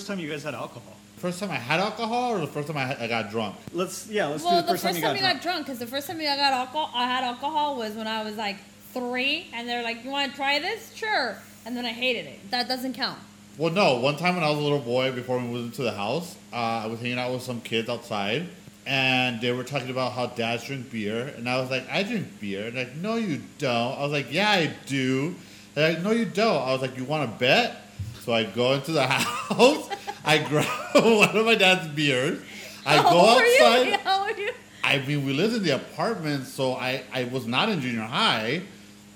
first time you guys had alcohol? First time I had alcohol, or the first time I, I got drunk? Let's yeah, let's well, do the first, time, you got, you drunk. got drunk, because the first time I got alcohol, I had alcohol was when I was like three, and they're like, "You want to try this? Sure." And then I hated it. That doesn't count. Well, no. One time when I was a little boy, before we moved into the house, uh, I was hanging out with some kids outside, and they were talking about how dads drink beer, and I was like, "I drink beer." And like, "No, you don't." I was like, "Yeah, I do." They're like, "No, you don't." I was like, "You want to bet?" So I go into the house, I grab one of my dad's beers, I How go old were you? outside. How old were you? I mean, we lived in the apartment, so I, I was not in junior high,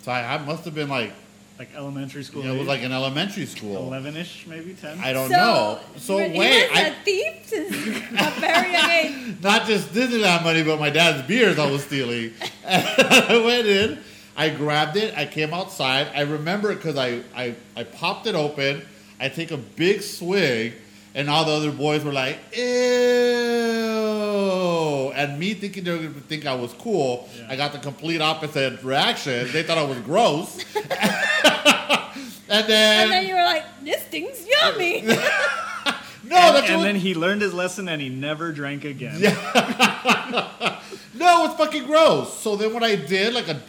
so I, I must have been like, like elementary school. you know, it was like an elementary school. eleven-ish, maybe ten. I don't so, know. So but wait, he was I, a thief since a very young age. not just Disneyland money, but my dad's beers I was stealing. And I went in, I grabbed it, I came outside. I remember it because I, I, I popped it open, I take a big swig, and all the other boys were like, ew. And me thinking they were going to think I was cool, Yeah. I got the complete opposite reaction. They thought I was gross. and then, And then you were like, "This thing's yummy." no, and, that's and what, then he learned his lesson and he never drank again. Yeah. No, it's fucking gross. So then what I did, like a,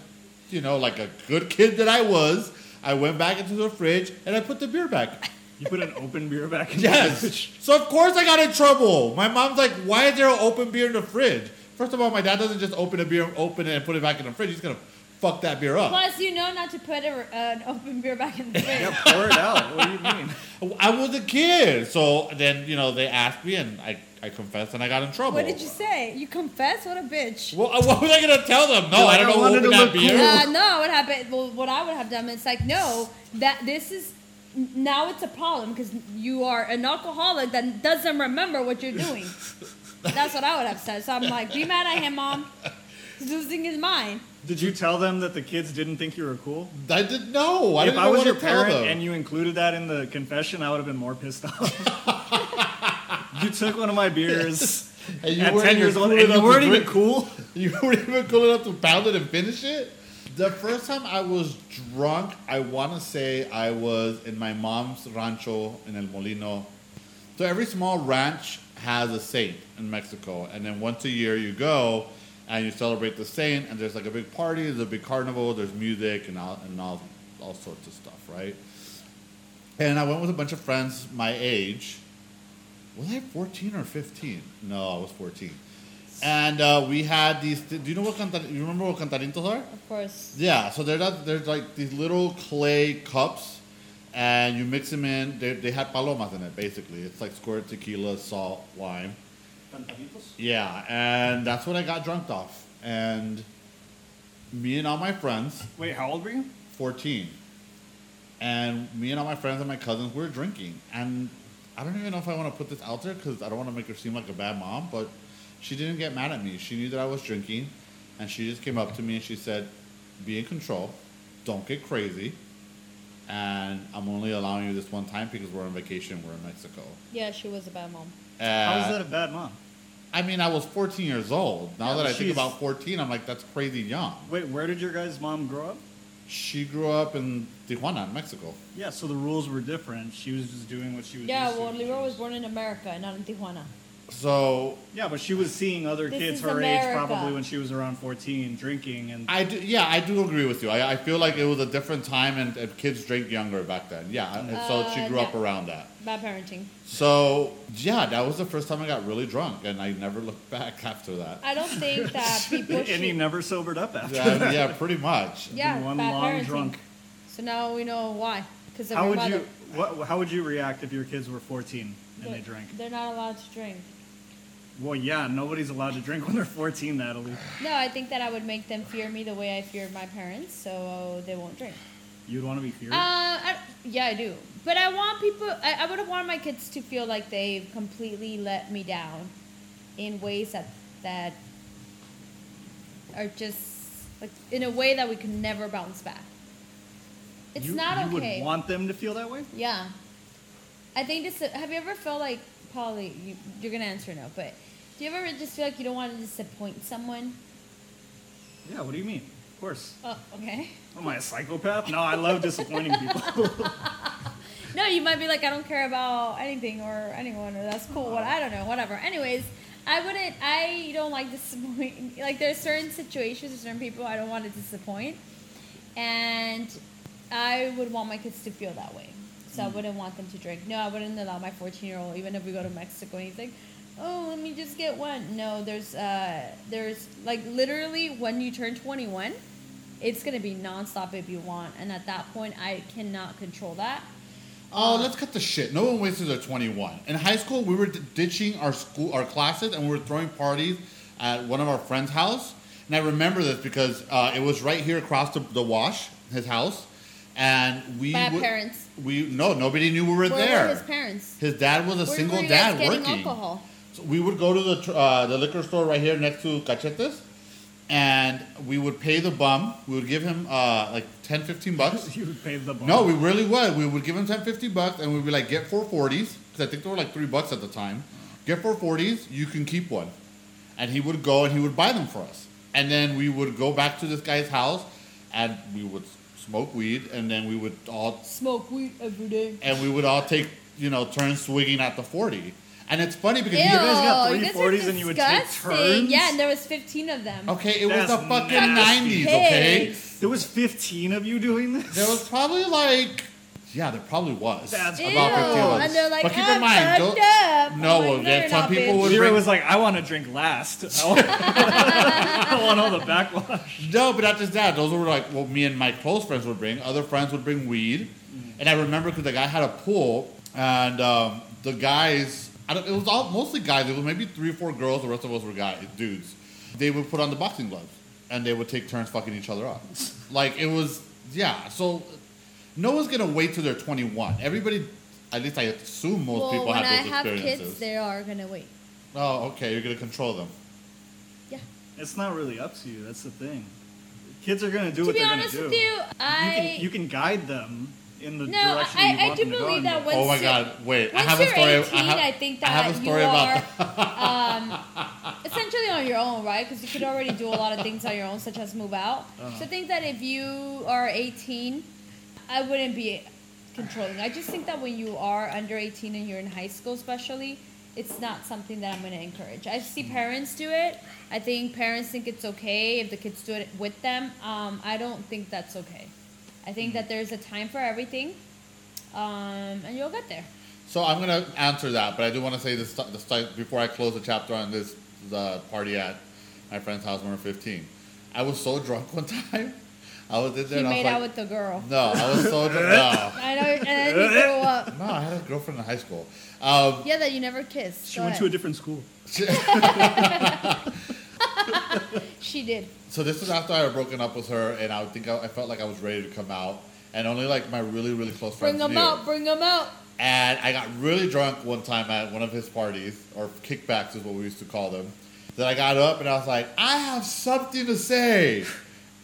you know, like a good kid that I was, I went back into the fridge and I put the beer back. You put an open beer back in the Yes. fridge. So of course I got in trouble. My mom's like, "Why is there an open beer in the fridge?" First of all, my dad doesn't just open a beer, open it, and put it back in the fridge. He's gonna fuck that beer up. Plus, you know not to put a, an open beer back in the fridge. Yeah, pour it out. What do you mean? I was a kid, so then you know they asked me, and I, I confessed, and I got in trouble. What did you say? You confess? What a bitch. Well, uh, what was I gonna tell them? No, You're I don't I know who wanted opened to that beer. cool. Uh, no, what happened? Well, what I would have done is like, no, that this is now it's a problem because you are an alcoholic that doesn't remember what you're doing. That's what I would have said. So I'm like, be mad at him, mom. He's losing his mind. Did you tell them that the kids didn't think you were cool? I didn't know. I if didn't I know was your parent and you included that in the confession, I would have been more pissed off. you took one of my beers And you at weren't 10 even years old cool and you enough to weren't even cool. You weren't even cool enough to pound it and finish it. The first time I was drunk, I want to say I was in my mom's rancho in El Molino. So every small ranch has a saint in Mexico, and then once a year you go and you celebrate the saint, and there's like a big party, there's a big carnival, there's music and all and all all sorts of stuff, right? And I went with a bunch of friends my age. Was I 14 or 15? No, I was 14. And uh, we had these. Do you know what cantar? You remember what cantaritos are? Of course. Yeah. So they're not, there's like these little clay cups, and you mix them in. They, they had palomas in it. Basically, it's like squirt tequila, salt, lime. Yeah, and that's what I got drunk off. And me and all my friends, Wait, how old were you? 14. And me and all my friends and my cousins we were drinking. And I don't even know if I want to put this out there because I don't want to make her seem like a bad mom, but she didn't get mad at me. She knew that I was drinking. And she just came up to me and she said, Be in control. Don't get crazy. And I'm only allowing you this one time because we're on vacation. We're in Mexico. Yeah, she was a bad mom. How is Uh, that a bad mom? I mean, I was 14 years old. Now Yeah, that I think about 14, I'm like, that's crazy young. Wait, where did your guys' mom grow up? She grew up in Tijuana, Mexico. Yeah, so the rules were different. She was just doing what she was Yeah, used to. well, Leroy was born in America, not in Tijuana. So Yeah, but she was seeing other This kids is her age America. probably when she was around 14 drinking and I do, yeah, I do agree with you. I, I feel like it was a different time and, and kids drank younger back then. Yeah, and so she Uh, grew up yeah. around that. Bad parenting. So yeah, that was the first time I got really drunk, and I never looked back after that. I don't think that people and he should. never sobered up after Yeah, that. yeah, pretty much. Yeah, one bad long parenting. drunk. So now we know why. Because of How your would mother. you what, how would you react if your kids were 14 and they They're- drank? They're not allowed to drink. Well, yeah, nobody's allowed to drink when they're 14, Natalie. No, I think that I would make them fear me the way I feared my parents, so they won't drink. You'd want to be feared? Uh, I, yeah, I do. But I want people. I, I would have wanted my kids to feel like they've completely let me down, in ways that that are just like in a way that we can never bounce back. It's you, not you okay. would want them to feel that way? Yeah. I think this. Have you ever felt like, Polly, you, you're going to answer no, but do you ever just feel like you don't want to disappoint someone? Yeah, what do you mean? Of course. Oh, okay. Am I a psychopath? No, I love disappointing people. no, you might be like, I don't care about anything or anyone, or that's cool. What I don't know, whatever. Anyways, I wouldn't. I don't like disappoint. Like there's certain situations, or certain people I don't want to disappoint, and I would want my kids to feel that way. So I hmm. wouldn't want them to drink. No, I wouldn't allow my 14 year old, even if we go to Mexico and he's like, oh, let me just get one. No, there's, uh, there's like literally when you turn 21, it's gonna be nonstop if you want, and at that point, I cannot control that. Oh, let's cut the shit. No one waits till they're 21. In high school, we were d- ditching our school, our classes, and we were throwing parties at one of our friends' house. And I remember this because uh, it was right here across the, the wash, his house, and we. Would- parents. We no, nobody knew we were there. were his parents? His dad was a single were dad working. alcohol? So we would go to the uh, the liquor store right here next to Cachetes, and we would pay the bum. We would give him uh, like 10, 15 bucks. you would pay the bond. No, we really would. We would give him 10, 50 bucks, and we'd be like, get four 40s, because I think they were like three bucks at the time. Get four forties. you can keep one. And he would go and he would buy them for us. And then we would go back to this guy's house, and we would smoke weed, and then we would all, Smoke weed every day. and we would all take, you know, turns swinging at the 40. And it's funny because Ew, he, guys got you three guys are 40s and you would take turns? Yeah, and there was 15 of them. okay, it was the fucking 90s, okay? There was 15 of you doing this? There was probably like, yeah, there probably was. That's Ew, about 15 of us. and they're like, But keep I'm in mind, fucked don't- up. No, I'm like, yeah, some people bitch. would- Lyra bring- was like, I want to drink last. I want, I want all the backwash. No, but not just that. Those were like what me and my close friends would bring. Other friends would bring weed, and I remember because the guy had a pool, and um, the guys, I don't, it was all mostly guys. It was maybe three or four girls. The rest of us were guys, dudes. They would put on the boxing gloves, and they would take turns fucking each other up. Like it was, yeah. So no one's gonna wait till they're 21. Everybody, at least I assume most well, people when have I those have kids, they are gonna wait. oh, okay. You're gonna control them. Yeah. It's not really up to you. That's the thing. Kids are going to do To what they're going honest to do. with you, I you, can, you can guide them in the no, direction I, you I want do them to believe in, that but- once oh my you're- god! Wait, I Once have a you're story. 18, I, have, I think I have a that story you about are that. um, essentially on your own, right? Because you could already do a lot of things on your own, such as move out. Uh-huh. So I think that if you are 18, I wouldn't be controlling. I just think that when you are under 18 and you're in high school, especially, it's not something that I'm going to encourage. I see parents do it. I think parents think it's okay if the kids do it with them. Um, I don't think that's okay. I think that there's a time for everything, um, and you'll get there. So I'm gonna answer that, but I do want to say this, this before I close the chapter on this the party at my friend's house when we were 15. I was so drunk one time. I was in there. He and I was made like, out with the girl. No, I was so drunk. No. I know, and then he grew up. no, I had a girlfriend in high school. Um, Yeah, that you never kissed. She Go went ahead. to a different school. She did. so this was after I had broken up with her, and I think I, I felt like I was ready to come out, and only like my really really close friends Bring them knew. out. Bring them out. And I got really drunk one time at one of his parties, or kickbacks is what we used to call them. Then I got up and I was like, I have something to say.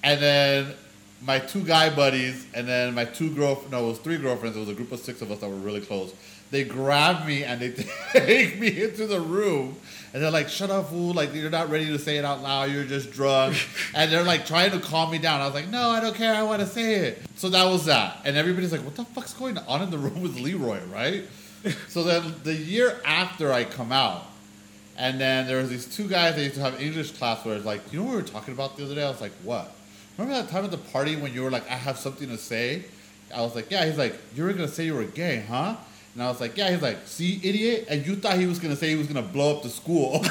And then my two guy buddies, and then my two girl no, it was three girlfriends. It was a group of six of us that were really close. They grab me and they take me into the room, and they're like, "Shut up, fool! Like you're not ready to say it out loud. You're just drunk." and they're like trying to calm me down. I was like, "No, I don't care. I want to say it." So that was that. And everybody's like, "What the fuck's going on in the room with Leroy?" Right? so then the year after I come out, and then there was these two guys that used to have English class where it's like, you know what we were talking about the other day? I was like, what? Remember that time at the party when you were like, I have something to say? I was like, yeah. He's like, you were gonna say you were gay, huh? And I was like, yeah. He's like, see, idiot. And you thought he was gonna say he was gonna blow up the school.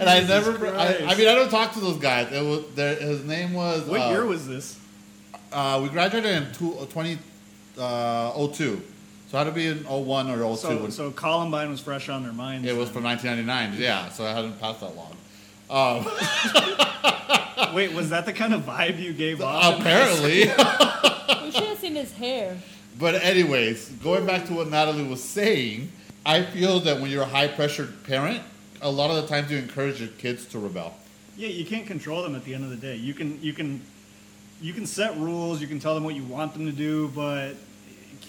and I never. I, I mean, I don't talk to those guys. It was there. His name was. What uh, year was this? Uh, we graduated in two, uh, 20, uh, 02. So it had to be in 01 or 02. So, so Columbine was fresh on their minds. it was from 1999. Yeah, so it hadn't passed that long. Um, Wait, was that the kind of vibe you gave off? in high school? apparently. You should have seen his hair. but anyways, going back to what Natalie was saying, I feel that when you're a high pressure parent, a lot of the times you encourage your kids to rebel. Yeah, you can't control them at the end of the day. You can you can you can set rules, you can tell them what you want them to do, but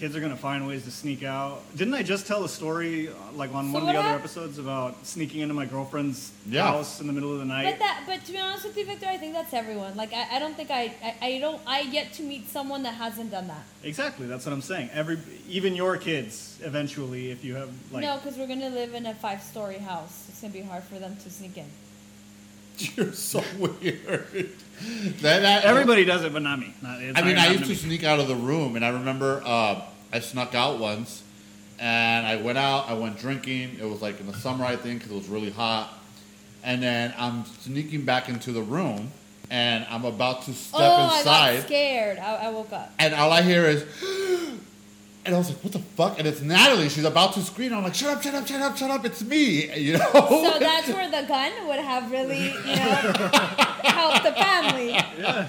kids are gonna find ways to sneak out. Didn't I just tell a story uh, like on So one of the other hap- episodes about sneaking into my girlfriend's Yeah. house in the middle of the night? But that, but to be honest with you, Victor, I think that's everyone. Like, I, I don't think I, I, I don't, I yet to meet someone that hasn't done that. exactly, that's what I'm saying. Every, even your kids, eventually, if you have like, no, because we're gonna live in a five-story house. It's gonna be hard for them to sneak in. You're so weird. that, that, everybody does it, but not me. Not, I mean, gonna I used to me. sneak out of the room, and I remember uh, I snuck out once, and I went out. I went drinking. It was like in the summer, I think, because it was really hot. And then I'm sneaking back into the room, and I'm about to step oh, I inside, got scared. I, I woke up. and all I hear is, and I was like, "What the fuck?" And it's Natalie. She's about to scream. I'm like, "Shut up! Shut up! Shut up! Shut up! It's me!" You know. So that's where the gun would have really, you know, helped the family. Yeah.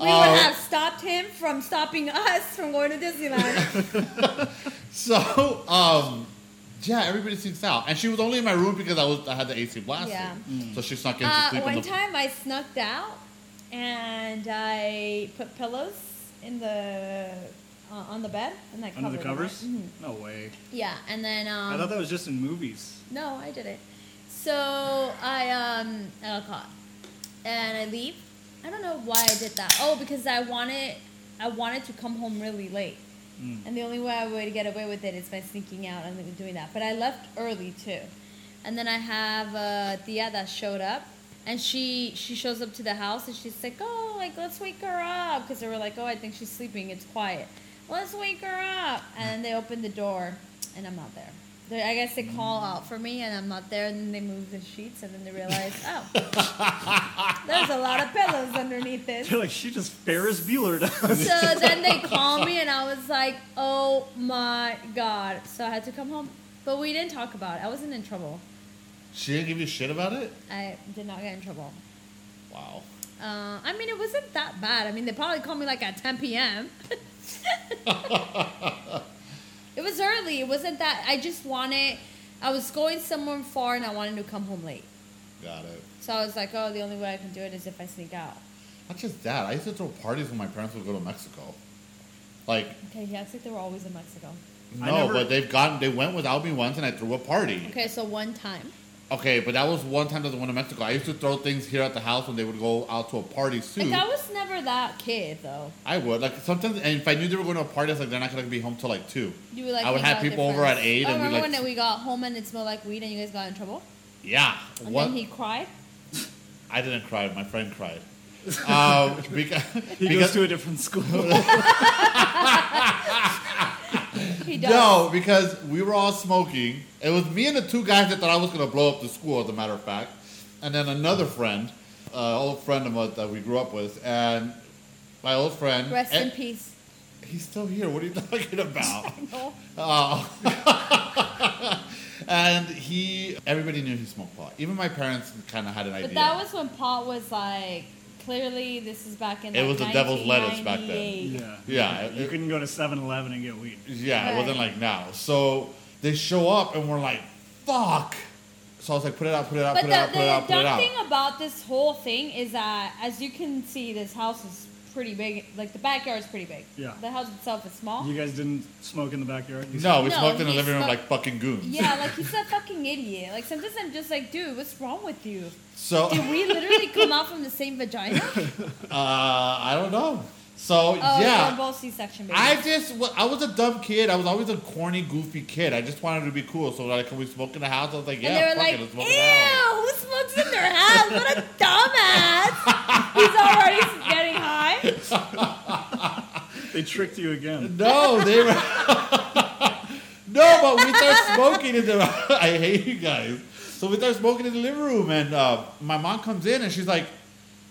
We Uh, would have stopped him from stopping us from going to Disneyland. So, um, yeah, everybody sneaks out, and she was only in my room because I was I had the AC blasted. Yeah. So she snuck in to Uh, sleep in one the. time I snuck out and I put pillows in the uh, on the bed and I covered Under the covers? right? Mhm. No way. Yeah, and then um, I thought that was just in movies. No, I did it. So I um I got caught, and I leave. I don't know why I did that. Oh, because I wanted I wanted to come home really late, Mm. and the only way I would get away with it is by sneaking out and doing that. But I left early too, and then I have a tia that showed up. And she she shows up to the house and she's like, oh, like let's wake her up because they were like, oh, I think she's sleeping. It's quiet. Let's wake her up. And they open the door, and I'm not there. They, I guess they call out for me, and I'm not there. And then they move the sheets, and then they realize, oh, there's a lot of pillows underneath this. They're like, she just Ferris Bueller down. So then they call me, and I was like, oh my god. So I had to come home, but we didn't talk about it. I wasn't in trouble. She didn't give you shit about it. I did not get in trouble. Wow. Uh, I mean, it wasn't that bad. I mean, they probably called me like at 10 p.m. it was early. It wasn't that. I just wanted. I was going somewhere far and I wanted to come home late. Got it. So I was like, oh, the only way I can do it is if I sneak out. Not just that. I used to throw parties when my parents would go to Mexico. Like Okay, he acts like they were always in Mexico. No, never- but they've gotten. They went without me once, and I threw a party. Okay, so one time. Okay, but that was one time that they went to Mexico. I used to throw things here at the house when they would go out to a party soon. Like, I was never that kid, though. I would like sometimes, and if I knew they were going to a party, I was like, they're not going to be home till like two. You were like, I would have people over at eight. eight, Oh, and we remember like, when we got home and it smelled like weed and you guys got in trouble? yeah. And What? then he cried? I didn't cry. My friend cried. um, because, He because goes to a different school. He does. no, because we were all smoking. It was me and the two guys that thought I was going to blow up the school, as a matter of fact, and then another friend, uh, old friend of ours that we grew up with, and my old friend. Rest in peace. He's still here. What are you talking about? Oh. and he, everybody knew he smoked pot. Even my parents kind of had an idea. But that was when pot was like, clearly this is back in It like, was the devil's lettuce back then. 1998. yeah. Yeah, You it- couldn't go to 7-Eleven and get weed. yeah, it wasn't like now. So they show up and we're like, fuck. So I was like, put it out, put it out, But put the, it out, put it out, put it out. The dumb thing about this whole thing is that, as you can see, this house is pretty big. Like the backyard is pretty big. Yeah. The house itself is small. You guys didn't smoke in the backyard? No, we No, smoked in the he living room smoked- like fucking goons. yeah, like he's a fucking idiot. Like sometimes I'm just like, dude, what's wrong with you? So, Did we literally come out from the same vagina? uh, I don't know. So, Oh, yeah. we're both C-section babies. I just, wa- I was a dumb kid. I was always a corny, goofy kid. I just wanted to be cool. So, like, can we smoke in the house? I was like, yeah, and they were fuck like, it, let's ew, smoke in the house. who smokes in their house? What a dumbass. He's already getting high. They tricked you again. No, they were. no, but we start smoking in the. I hate you guys. So we start smoking in the living room, and uh, my mom comes in and she's like,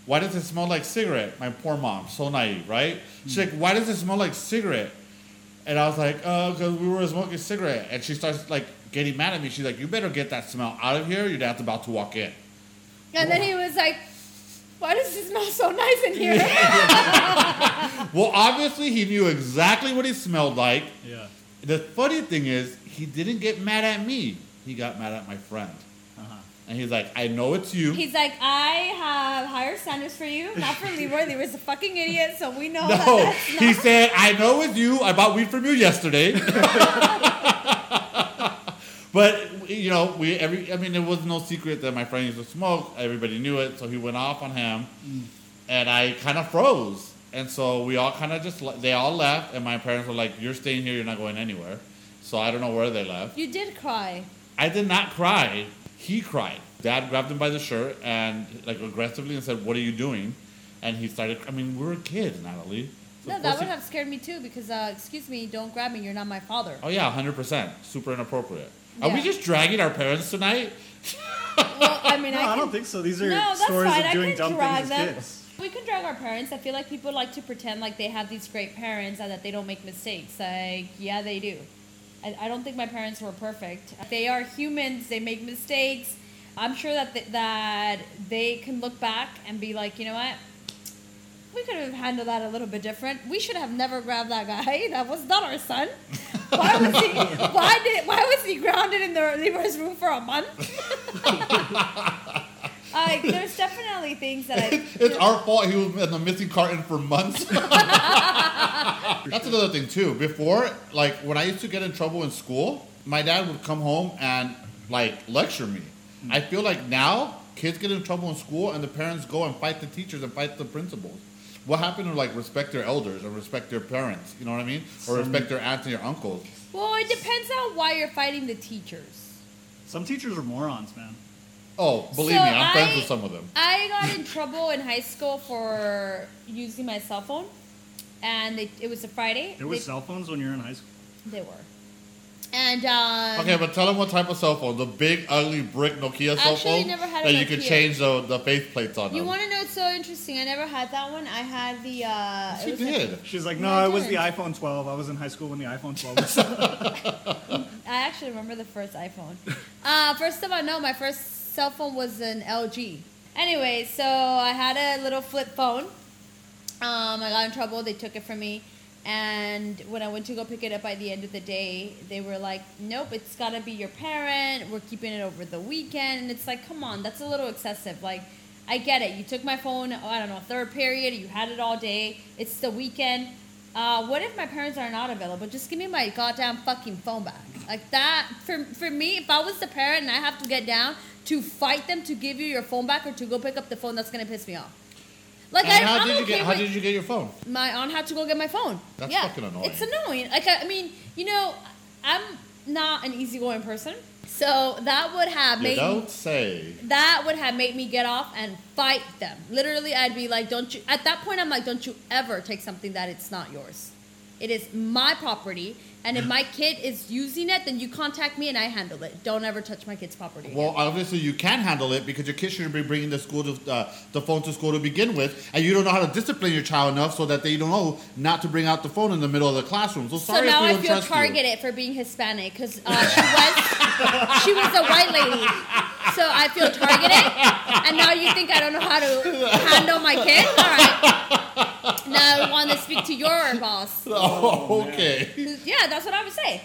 "Why does it smell like cigarette?" My poor mom, so naive, right? She's like, "Why does it smell like cigarette?" And I was like, "Oh, because we were smoking cigarette." And she starts like getting mad at me. She's like, "You better get that smell out of here. Your dad's about to walk in." And then he was like, why does it smell so nice in here? Well, obviously he knew exactly what he smelled like. Yeah. The funny thing is, he didn't get mad at me. He got mad at my friend. Uh-huh. And he's like, I know it's you. He's like, I have higher standards for you, not for Leroy. Leroy's a fucking idiot, so we know that no, that's not. he said, I know it's you. I bought weed from you yesterday. but you know, we every. I mean, it was no secret that my friend used to smoke. Everybody knew it, so he went off on him, and I kind of froze. And so we all kind of just le- they all left, and my parents were like, "You're staying here. You're not going anywhere." So I don't know where they left. You did cry. I did not cry. He cried. Dad grabbed him by the shirt and like aggressively and said, "What are you doing?" And he started. I mean, we were kids, Natalie. So No, that would he- have scared me too because, uh, excuse me, don't grab me. You're not my father. Oh yeah, hundred percent. Super inappropriate. Are we just dragging our parents tonight? Well, I mean, No, I, I, don't think so. These are No, that's stories fine. of I doing can dumb drag things as them. kids. We can drag our parents. I feel like people like to pretend like they have these great parents and that they don't make mistakes. Like, yeah, they do. I, I don't think my parents were perfect. They are humans. They make mistakes. I'm sure that th- that they can look back and be like, you know what? We could have handled that a little bit different. We should have never grabbed that guy. That was not our son. Why was he? Why did? Why was he grounded in the Leroy's room for a month? like, there's definitely things that I. it's our fault he was in the missing carton for months. That's another thing too. Before, like when I used to get in trouble in school, my dad would come home and like lecture me. Hmm. I feel like now kids get in trouble in school and the parents go and fight the teachers and fight the principals. What happened to like respect their elders or respect their parents? You know what I mean? Or respect their aunts and your uncles. Well, it depends on why you're fighting the teachers. Some teachers are morons, man. Oh, believe So me, I'm friends with some of them. I got in trouble in high school for using my cell phone, and they, it was a Friday. There was they, cell phones when you were in high school. they were, and um, Okay, but tell them what type of cell phone. The big, ugly brick Nokia cell Actually, phone never had a that you could change the, the face plates on you them. want to know? It's so interesting. I never had that one. I had the. Uh, Yes, it you was a- did. She's like, No, no, it was the iPhone 12. I was in high school when the iPhone 12 was. I actually remember the first iPhone. Uh, first of all, no, my first cell phone was an LG. Anyway, so I had a little flip phone. Um, I got in trouble. They took it from me. And when I went to go pick it up by the end of the day, they were like, nope, it's got to be your parent. We're keeping it over the weekend. And it's like, come on, that's a little excessive. Like, I get it. You took my phone, oh, I don't know, third period. You had it all day. It's the weekend. Uh, what if my parents are not available? Just give me my goddamn fucking phone back. Like that, for, for me, if I was the parent and I have to get down to fight them to give you your phone back or to go pick up the phone, that's gonna piss me off. Like, And I, how I'm did you okay get? How did you get your phone? my aunt had to go get my phone. That's yeah, fucking annoying. It's annoying. Like I, I mean, you know, I'm not an easygoing person, so that would have You made don't say. that would have made me get off and fight them. Literally, I'd be like, "Don't you?" At that point, I'm like, "Don't you ever take something that it's not yours? It is my property, and if my kid is using it, then you contact me and I handle it. Don't ever touch my kid's property." again." Well, obviously you can handle it because your kid shouldn't be bringing the school to uh, the phone to school to begin with, and you don't know how to discipline your child enough so that they don't know not to bring out the phone in the middle of the classroom. So sorry. So now I feel trust you. targeted for being Hispanic because uh, she was she was a white lady. So I feel targeted, and now you think I don't know how to handle my kid? All right. Now I want to speak to your boss. Oh, okay. Yeah, that's what I would say.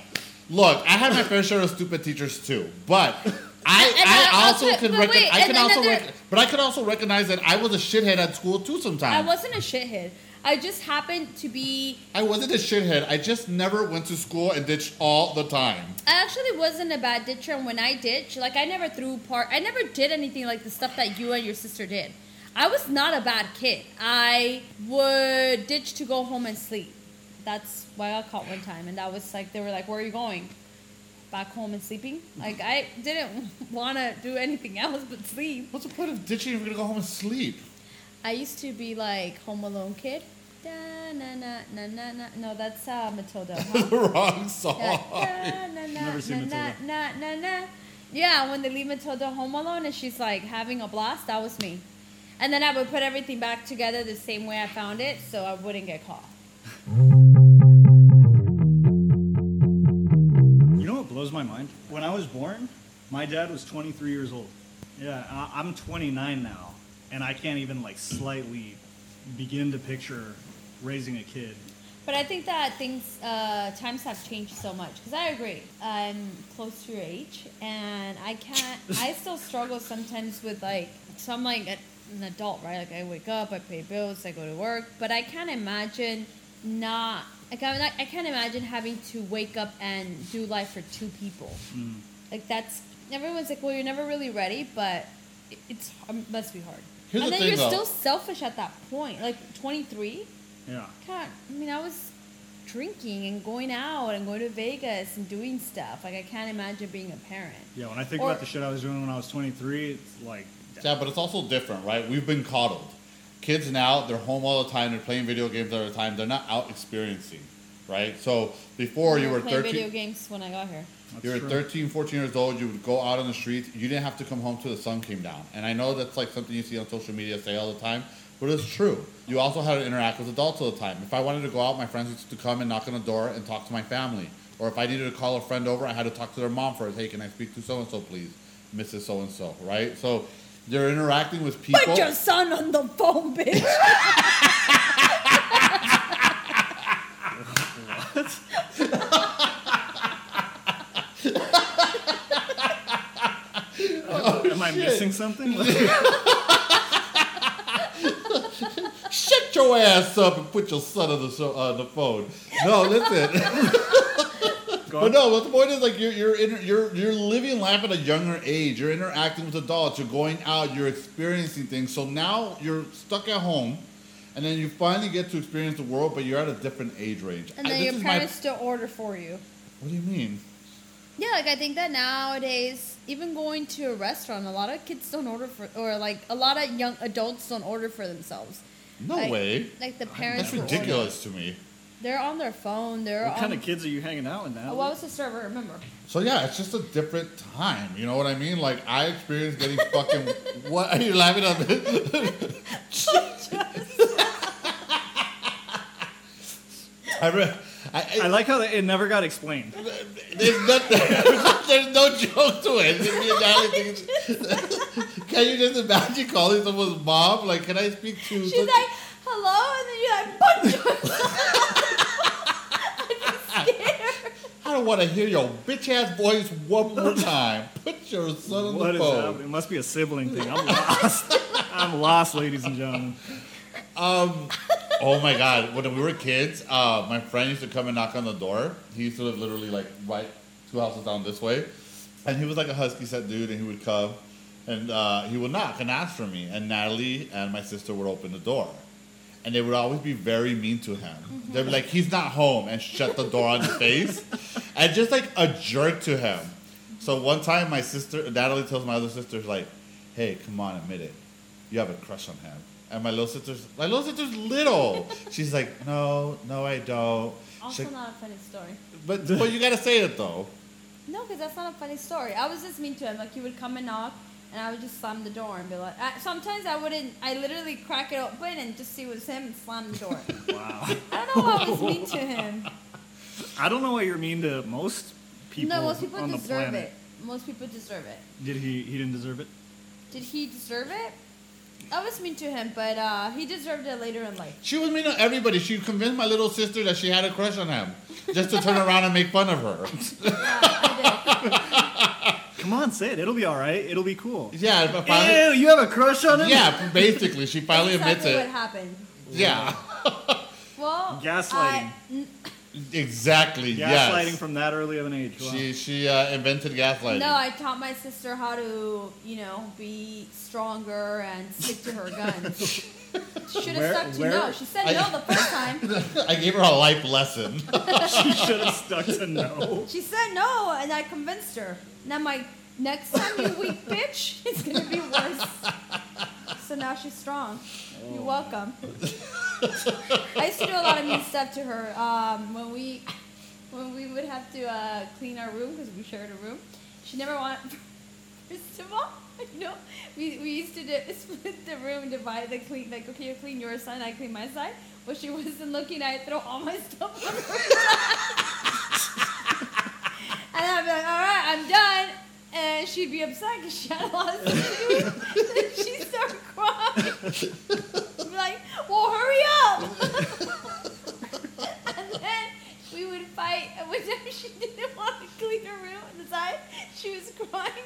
Look, I had my fair share of stupid teachers too, but I, I I- also also- can recognize. wait, I can also, rec- but I could also recognize that I was a shithead at school too. Sometimes I wasn't a shithead. I just happened to be. I wasn't a shithead. I just never went to school and ditched all the time. I actually wasn't a bad ditcher. And when I ditched, like I never threw part. I never did anything like the stuff that you and your sister did. I was not a bad kid. I would ditch to go home and sleep. That's why I got caught one time, and that was like they were like, "Where are you going?" Back home and sleeping. Like I didn't want to do anything else but sleep. What's the point of ditching if you're gonna go home and sleep? I used to be like Home Alone kid. Da, na, na, na, na, na. No, that's uh, Matilda. Huh? the wrong song. Yeah, na, na, na, Never seen na, Matilda. na, na, na. Yeah, when they leave Matilda home alone and she's like having a blast, that was me. And then I would put everything back together the same way I found it so I wouldn't get caught. You know what blows my mind? When I was born, my dad was 23 years old. Yeah, I- I'm 29 now, and I can't even like slightly begin to picture raising a kid. But I think that things, uh, times have changed so much. Because I agree, I'm close to your age, and I can't. I still struggle sometimes with like. So I'm like an adult, right? Like I wake up, I pay bills, I go to work, but I can't imagine not. Like I'm not, I can't imagine having to wake up and do life for two people. Mm. Like that's everyone's like, well, you're never really ready, but it- it's it must be hard. Here's and the then thing, you're though. still selfish at that point. Like 23, Yeah. God, I mean, I was drinking and going out and going to Vegas and doing stuff. Like I can't imagine being a parent. Yeah, when I think Or- about the shit I was doing when I was 23, it's like, Yeah, but it's also different, right? We've been coddled. Kids now, they're home all the time. They're playing video games all the time. They're not out experiencing, right? So before you were playing 13, video games when I got here. that's you were true. 13, 14 years old. You would go out on the streets. You didn't have to come home till the sun came down. And I know that's like something you see on social media say all the time, but it's true. You also had to interact with adults all the time. If I wanted to go out, my friends used to come and knock on the door and talk to my family. Or if I needed to call a friend over, I had to talk to their mom first. Hey, can I speak to so and so, please, Mrs. So and so, right? So you're interacting with people. Put your son on the phone, bitch. Am I oh, missing something? Shut your ass up and put your son on the show, on the phone. No, listen. Go but no, but the point is like you're you're inter- you're you're living life at a younger age. You're interacting with adults. You're going out. You're experiencing things. So now you're stuck at home, and then you finally get to experience the world, but you're at a different age range. and then this your is my- parents still order for you. what do you mean? Yeah, like I think that nowadays, even going to a restaurant, a lot of kids don't order for, or like a lot of young adults don't order for themselves. No Like- way. Like the parents. That's will order. ridiculous to me. They're on their phone. They're What on. kind of kids are you hanging out with now? Oh, what was the server? Remember? So yeah, it's just a different time. You know what I mean? Like I experienced getting fucking. what are you laughing at? I, re- I, I, I like how it never got explained. there's, nothing, there's no joke to it. It's me and Natalie can you just imagine calling someone's mom? Like, can I speak to? She's such- like, "Hello," and then you're like, "Bonjour." I'd be scared. I don't want to hear your bitch ass voice one more time. Put your son on What the is phone. happening? It must be a sibling thing. I'm lost. I'm lost, ladies and gentlemen. Um, oh my god, when we were kids, uh, my friend used to come and knock on the door. He used to live literally like right two houses down this way, and he was like a husky set dude, and he would come and uh, he would knock and ask for me, and Natalie and my sister would open the door. And they would always be very mean to him. They'd be like, "He's not home," and shut the door on his face, and just like a jerk to him. So one time, my sister Natalie tells my other sister, like, "Hey, come on, admit it. You have a crush on him." And my little sister's my little sister's little. She's like, "No, no, I don't." She's Also, like, not a funny story. but but you gotta say it though. No, because that's not a funny story. I was just mean to him. Like he would come and knock, and I would just slam the door and be like. I, sometimes I wouldn't. I literally crack it open and just see it was him and slam the door. Wow. I don't know why I was mean to him. I don't know what you're mean to most people, no, most people on the deserve planet. it. Most people deserve it. Did he? He didn't deserve it. Did he deserve it? I was mean to him, but uh, he deserved it later in life. She was mean to everybody. She convinced my little sister that she had a crush on him, just to turn around and make fun of her. I Come on, say it. It'll be all right. It'll be cool. Yeah, but finally, Ew, you have a crush on him? yeah, basically, she finally That's admits it. what happened. Yeah, Well, Gaslighting. I- n- exactly. Gaslighting yes. from that early of an age. Wow. She she uh, invented gaslighting. no, I taught my sister how to, you know, be stronger and stick to her guns. She should have stuck to where- no. She said I- no the first time. I gave her a life lesson. she should have stuck to no. She said no, and I convinced her. Now my next time you weak bitch, it's gonna be worse. So now she's strong. You're welcome. I used to do a lot of mean stuff to her. Um, when we when we would have to uh, clean our room because we shared a room, she never wanted. First of all, know, we, we used to do, split the room, divide the clean. Like, okay, you clean your side, I clean my side. Well, she wasn't looking. I throw all my stuff on her side. And I'd be like, all right, I'm done and she'd be upset because she had a lot of stuff to do. then she'd start crying. like, well, hurry up! and then we would fight, and whenever she didn't want to clean her room and the time she was crying.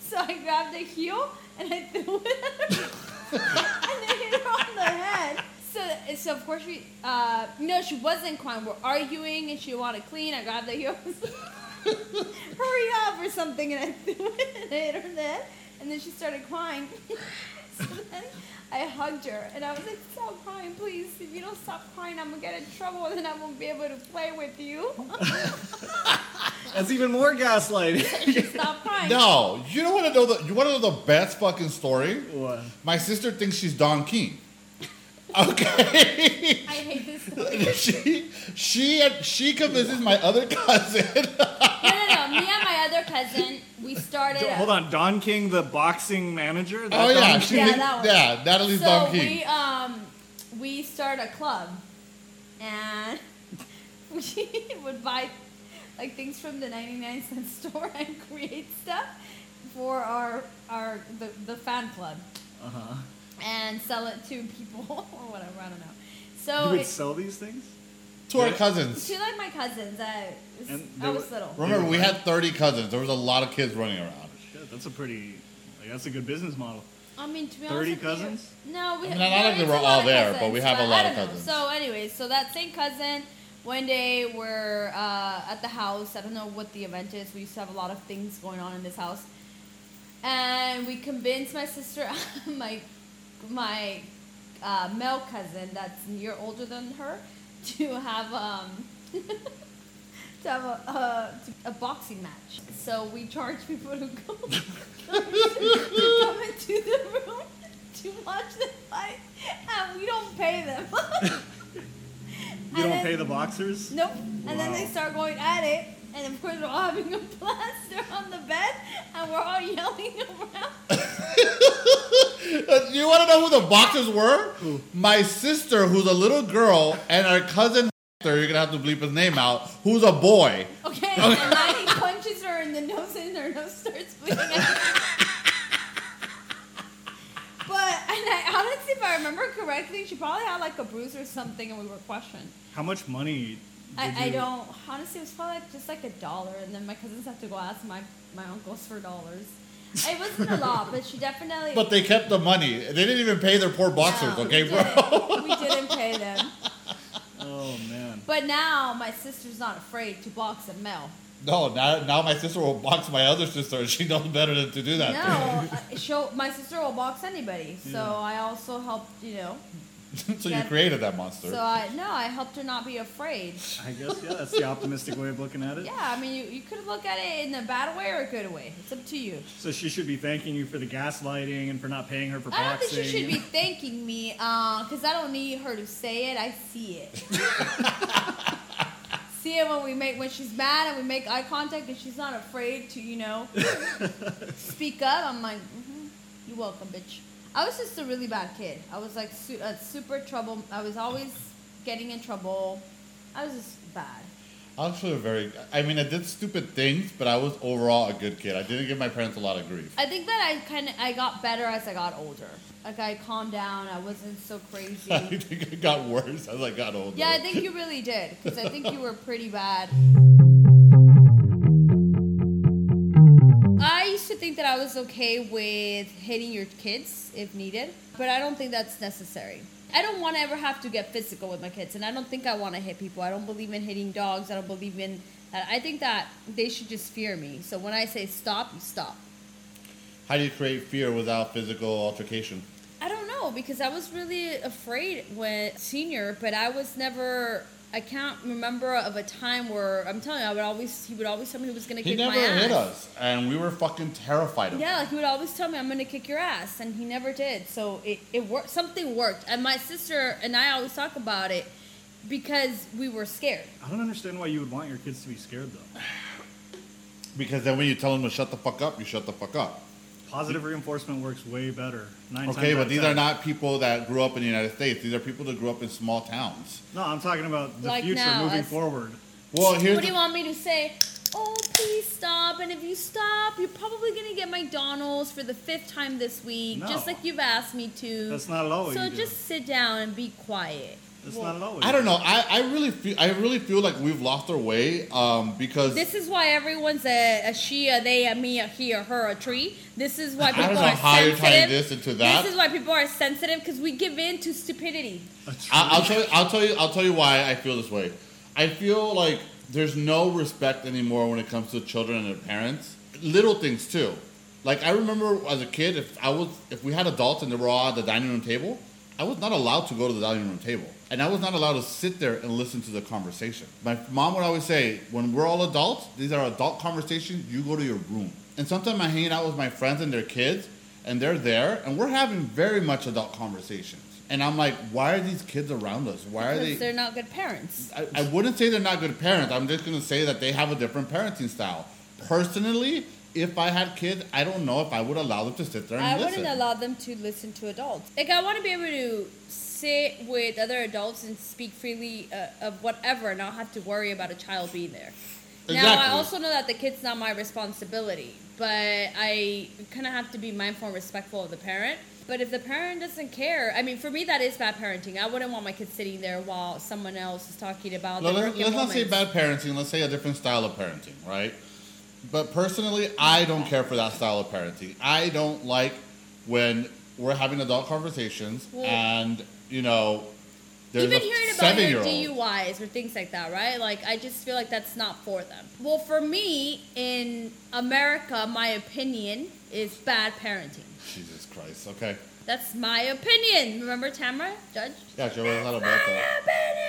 So I grabbed a heel and I threw it at her. and I hit her on the head. So, so of course we, uh, no, she wasn't crying. We're arguing and she wanted to clean. I grabbed the heel. Hurry up or something, and I threw it and I hit her in head. And then she started crying. so then I hugged her and I was like, "Stop crying, please. If you don't stop crying, I'm gonna get in trouble, and then I won't be able to play with you." That's even more gaslighting. she stopped crying. No, you don't want to know the. You want to know the best fucking story? what? My sister thinks she's Don King. Okay. I hate this story. she she she convinces my other cousin. No, no, no. Me and my other cousin, we started. Do- a- Hold on, Don King, the boxing manager. That oh yeah, Don she Yeah, that one. yeah, Natalie's so Don King. we um we started a club, and we would buy like things from the ninety nine cent store and create stuff for our our the, the fan club Uh huh. And sell it to people or whatever. I don't know. So You So would it, sell these things? to our cousins. to like my cousins, I was, And I was were- little. Remember, we had 30 cousins. There was a lot of kids running around. Shit, that's a pretty. Like, that's a good business model. I mean, to be 30 honest, with you- cousins? no, we I mean, no, not like they it's were all of there, but we have a lot of don't know. cousins. So, anyways, so that same cousin, one day we're uh, at the house. I don't know what the event is. We used to have a lot of things going on in this house, and we convinced my sister, my my uh, male cousin that's a year older than her, to have um. To have a, uh, a boxing match. So we charge people to go to come into the room to watch the fight, and we don't pay them. You And don't then- pay the boxers? Nope. And then they start going at it, and of course we're all having a plaster on the bed, and we're all yelling around. You want to know who the boxers were? My sister, who's a little girl, and our cousin. You're gonna have to bleep his name out. Who's a boy? Okay, and then he punches her in the nose, and her nose starts bleeding out. But and I honestly, if I remember correctly, she probably had like a bruise or something, and we were questioned. How much money? Did I, I don't honestly. It was probably like, just like a dollar, and then my cousins have to go ask my my uncles for dollars. It wasn't a lot, but she definitely. But they kept the money. They didn't even pay their poor boxers, No, okay, we bro? We didn't pay them. Oh man. But now my sister's not afraid to box a male. No, now, now my sister will box my other sister, and she knows better than to do that. No, uh, she'll, my sister will box anybody. So Yeah. I also helped, you know. so you created that monster. So I no, I helped her not be afraid. I guess yeah, that's the optimistic way of looking at it. Yeah, I mean, you, you could look at it in a bad way or a good way. It's up to you. So she should be thanking you for the gaslighting and for not paying her for I don't boxing. think she should be thanking me because I don't need her to say it. I see it. see it when we make when she's mad and we make eye contact and she's not afraid to you know speak up. I'm like, mm-hmm, you're welcome, bitch. I was just a really bad kid. I was like su- uh, super trouble. I was always getting in trouble. I was just bad. I was actually very. I mean, I did stupid things, but I was overall a good kid. I didn't give my parents a lot of grief. I think that I kind of I got better as I got older. Like I calmed down. I wasn't so crazy. I think it got worse as I got older. Yeah, I think you really did because I think you were pretty bad. Used to think that I was okay with hitting your kids if needed, but I don't think that's necessary. I don't want to ever have to get physical with my kids, and I don't think I want to hit people. I don't believe in hitting dogs. I don't believe in that. I think that they should just fear me. So when I say stop, you stop. How do you create fear without physical altercation? I don't know because I was really afraid when senior, but I was never. I can't remember of a time where I'm telling you, I would always he would always tell me he was gonna He kick never my ass. He never hit us, and we were fucking terrified of Yeah, him. like he would always tell me I'm gonna kick your ass, and he never did. So it it worked. Something worked, and my sister and I always talk about it because we were scared. I don't understand why you would want your kids to be scared though. Because then when you tell them to shut the fuck up, you shut the fuck up. Positive reinforcement works way better. Nine Okay, but these 10. are not people that grew up in the United States. These are people that grew up in small towns. No, I'm talking about the Like future now, moving as- forward. Well, here's what do you want me to say? Oh, please stop. And if you stop, you're probably going to get McDonald's for the fifth time this week, No. just like you've asked me to. That's not at all what So you do. just sit down and be quiet. That's Well, not at all. I don't know. I, I really feel I really feel like we've lost our way um, because This is why everyone's a, a she, a they, a me, a he, a her, a tree. This is why I people don't know are how you're sensitive. tying this into that. This is why people are sensitive because we give in to stupidity. I, I'll tell you. I'll tell you. I'll tell you why I feel this way. I feel like there's no respect anymore when it comes to children and their parents. Little things too. Like I remember as a kid, if I was, if we had adults and they were all at the dining room table, I was not allowed to go to the dining room table, and I was not allowed to sit there and listen to the conversation. My mom would always say, "When we're all adults, these are adult conversations. You go to your room." And sometimes I'm hanging out with my friends and their kids, and they're there, and we're having very much adult conversations. And I'm like, why are these kids around us? Why are Because they? they're not good parents. I, I wouldn't say they're not good parents. I'm just going to say that they have a different parenting style. Personally, if I had kids, I don't know if I would allow them to sit there and I listen. wouldn't allow them to listen to adults. Like I want to be able to sit with other adults and speak freely uh, of whatever, and not have to worry about a child being there. Now I also know that the kid's not my responsibility, but I kind of have to be mindful and respectful of the parent. But if the parent doesn't care, I mean, for me that is bad parenting. I wouldn't want my kid sitting there while someone else is talking about Let, us not say bad parenting. Let's say a different style of parenting, right? But personally, I don't care for that style of parenting. I don't like when we're having adult conversations Well- and you know there's Even a hearing about your. DUIs or things like that, right? Like, I just feel like that's not for them. Well, for me, in America, my opinion is bad parenting. Jesus Christ. Okay. That's my opinion. Remember Tamara, Judge? Yeah. What about that? My opinion.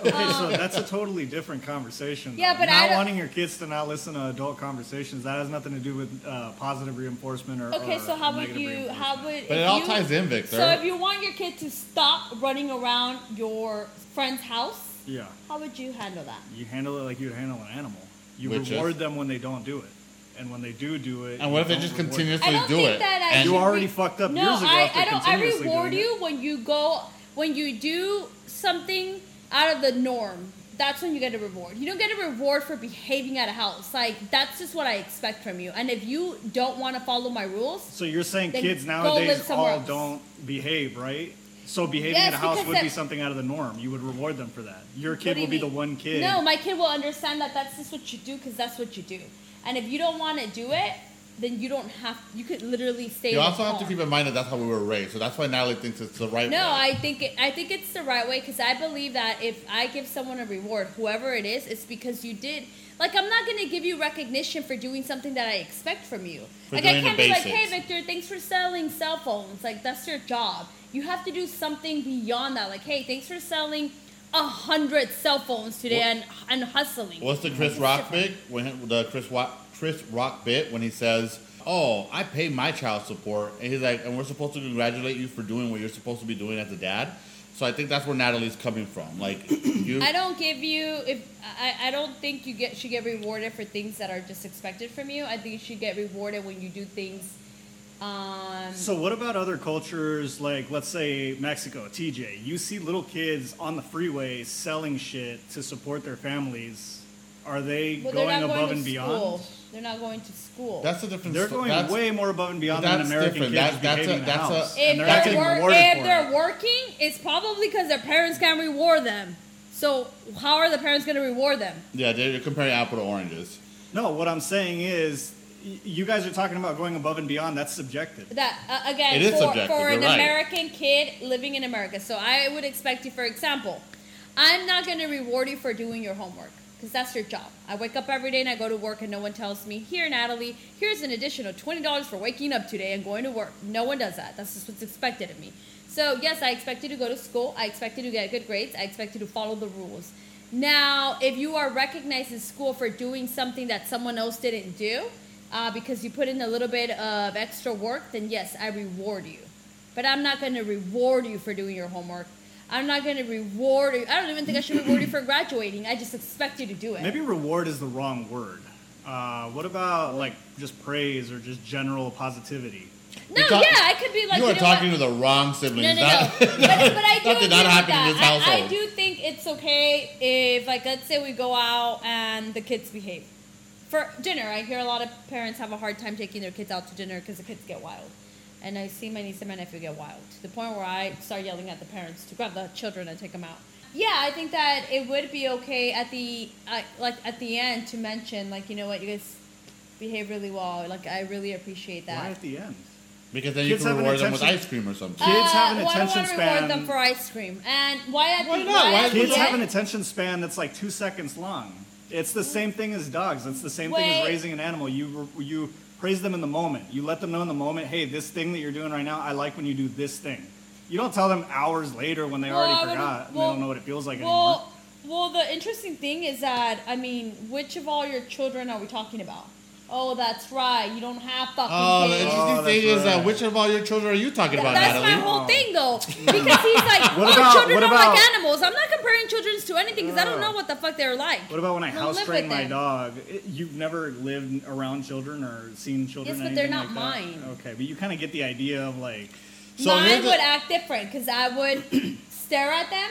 Okay, so Um, that's a totally different conversation. Yeah, but I not don't- wanting your kids to not listen to adult conversations that has nothing to do with uh, positive reinforcement or. Okay, or so how would negative you? reinforcement. How would? But if it all you- ties in, Victor. So if you want your kid to stop running around your friend's house, Yeah, how would you handle that? you handle it like you'd handle an animal. You Which reward is? them when they don't do it, and when they do do it. and what you if they don't just reward them. continuously I don't do think it? that I and should You already re- fucked up no, years ago I, after I don't. I continuously reward doing it. you when you go when you do something out of the norm. That's when you get a reward. You don't get a reward for behaving at a house. Like that's just what I expect from you. And if you don't want to follow my rules, So you're saying kids nowadays all else. don't behave, right? So behaving Yes, at a house would be something out of the norm. You would reward them for that. Your kid will be the one kid. No, my kid will understand that that's just what you do because that's what you do. And if you don't want to do it, then you don't have. You could literally stay. You also have to keep in mind that that's how we were raised. So that's why Natalie thinks it's the right No, way. I think it, I think it's the right way because I believe that if I give someone a reward, whoever it is, it's because you did. Like I'm not gonna give you recognition for doing something that I expect from you. For like I can't be like, "Hey, Victor, thanks for selling cell phones." Like that's your job. You have to do something beyond that. Like, "Hey, thanks for selling a hundred cell phones today What- and and hustling." What's the Chris Rock bit when the Chris Wa- Chris Rock bit when he says, "Oh, I pay my child support," and he's like, "And we're supposed to congratulate you for doing what you're supposed to be doing as a dad." So I think that's where Natalie's coming from. Like you, I don't give you if I, I don't think you get should get rewarded for things that are just expected from you. I think you should get rewarded when you do things. Um, So what about other cultures like let's say Mexico, TJ? You see little kids on the freeway selling shit to support their families. Are they well, they're going not above going to and beyond? school. They're not going to school. that's a different. They're sto- going that's, way more above and beyond than that's American different. kid That- just that's a- behaving in the that's a- house. if and they're they're, getting work, rewarded if for they're it. working, it's probably because their parents can't reward them. So how are the parents going to reward them? Yeah, they're you're comparing apple to oranges. No, what I'm saying is, y- you guys are talking about going above and beyond. That's subjective. That uh, again It is for, subjective, for an you're right. American kid living in America. So I would expect you, for example, I'm not going to reward you for doing your homework because that's your job. I wake up every day and I go to work, and no one tells me, "Here, Natalie, here's an additional twenty dollars for waking up today and going to work." No one does that. That's just what's expected of me. So yes, I expect you to go to school. I expect you to get good grades. I expect you to follow the rules. Now, if you are recognized in school for doing something that someone else didn't do, uh, because you put in a little bit of extra work, then yes, I reward you. But I'm not going to reward you for doing your homework. I'm not going to reward you. I don't even think I should reward you for graduating. I just expect you to do it. Maybe reward is the wrong word. Uh, what about like just praise or just general positivity? no, talk- yeah, I could be like, you you are know talking what? to the wrong siblings. No, no, no. That- but, but I do that did agree not happen that. in this I, I do think it's okay if, like, let's say we go out and the kids behave. For dinner, I hear a lot of parents have a hard time taking their kids out to dinner because the kids get wild. And I see my niece and my nephew get wild to the point where I start yelling at the parents to grab the children and take them out. Yeah, I think that it would be okay at the uh, like at the end to mention like you know what you guys behave really well. Like I really appreciate that. Why at the end? Because then you can reward them with ice cream or something. Kids have an well, attention I don't span- reward them for ice cream. And why at Why the not? why Why the Kids Yeah. have an attention span that's like two seconds long. It's the same thing as dogs. It's the same thing as raising an animal. You you praise them in the moment. You let them know in the moment, hey, this thing that you're doing right now, I like when you do this thing. You don't tell them hours later when they Well, already forgot and they don't know what it feels like anymore. Well, well, the interesting thing is that I mean, which of all your children are we talking about? Oh, that's right. You don't have fucking Oh, the kids. interesting Oh, thing that's is that right. which of all your children are you talking about, That's Natalie? my whole oh. thing, though, because he's like, oh, What "Oh, about- children what are about- like animals." I'm not comparing children to anything because I don't Oh. know what the fuck they're like. What about when I Don't house live train with my them. dog? It- You've never lived around children or seen children? Yes, but they're anything not like that? mine. Okay, but you kind of get the idea of like So Mine here's the- would act different because I would stare at them.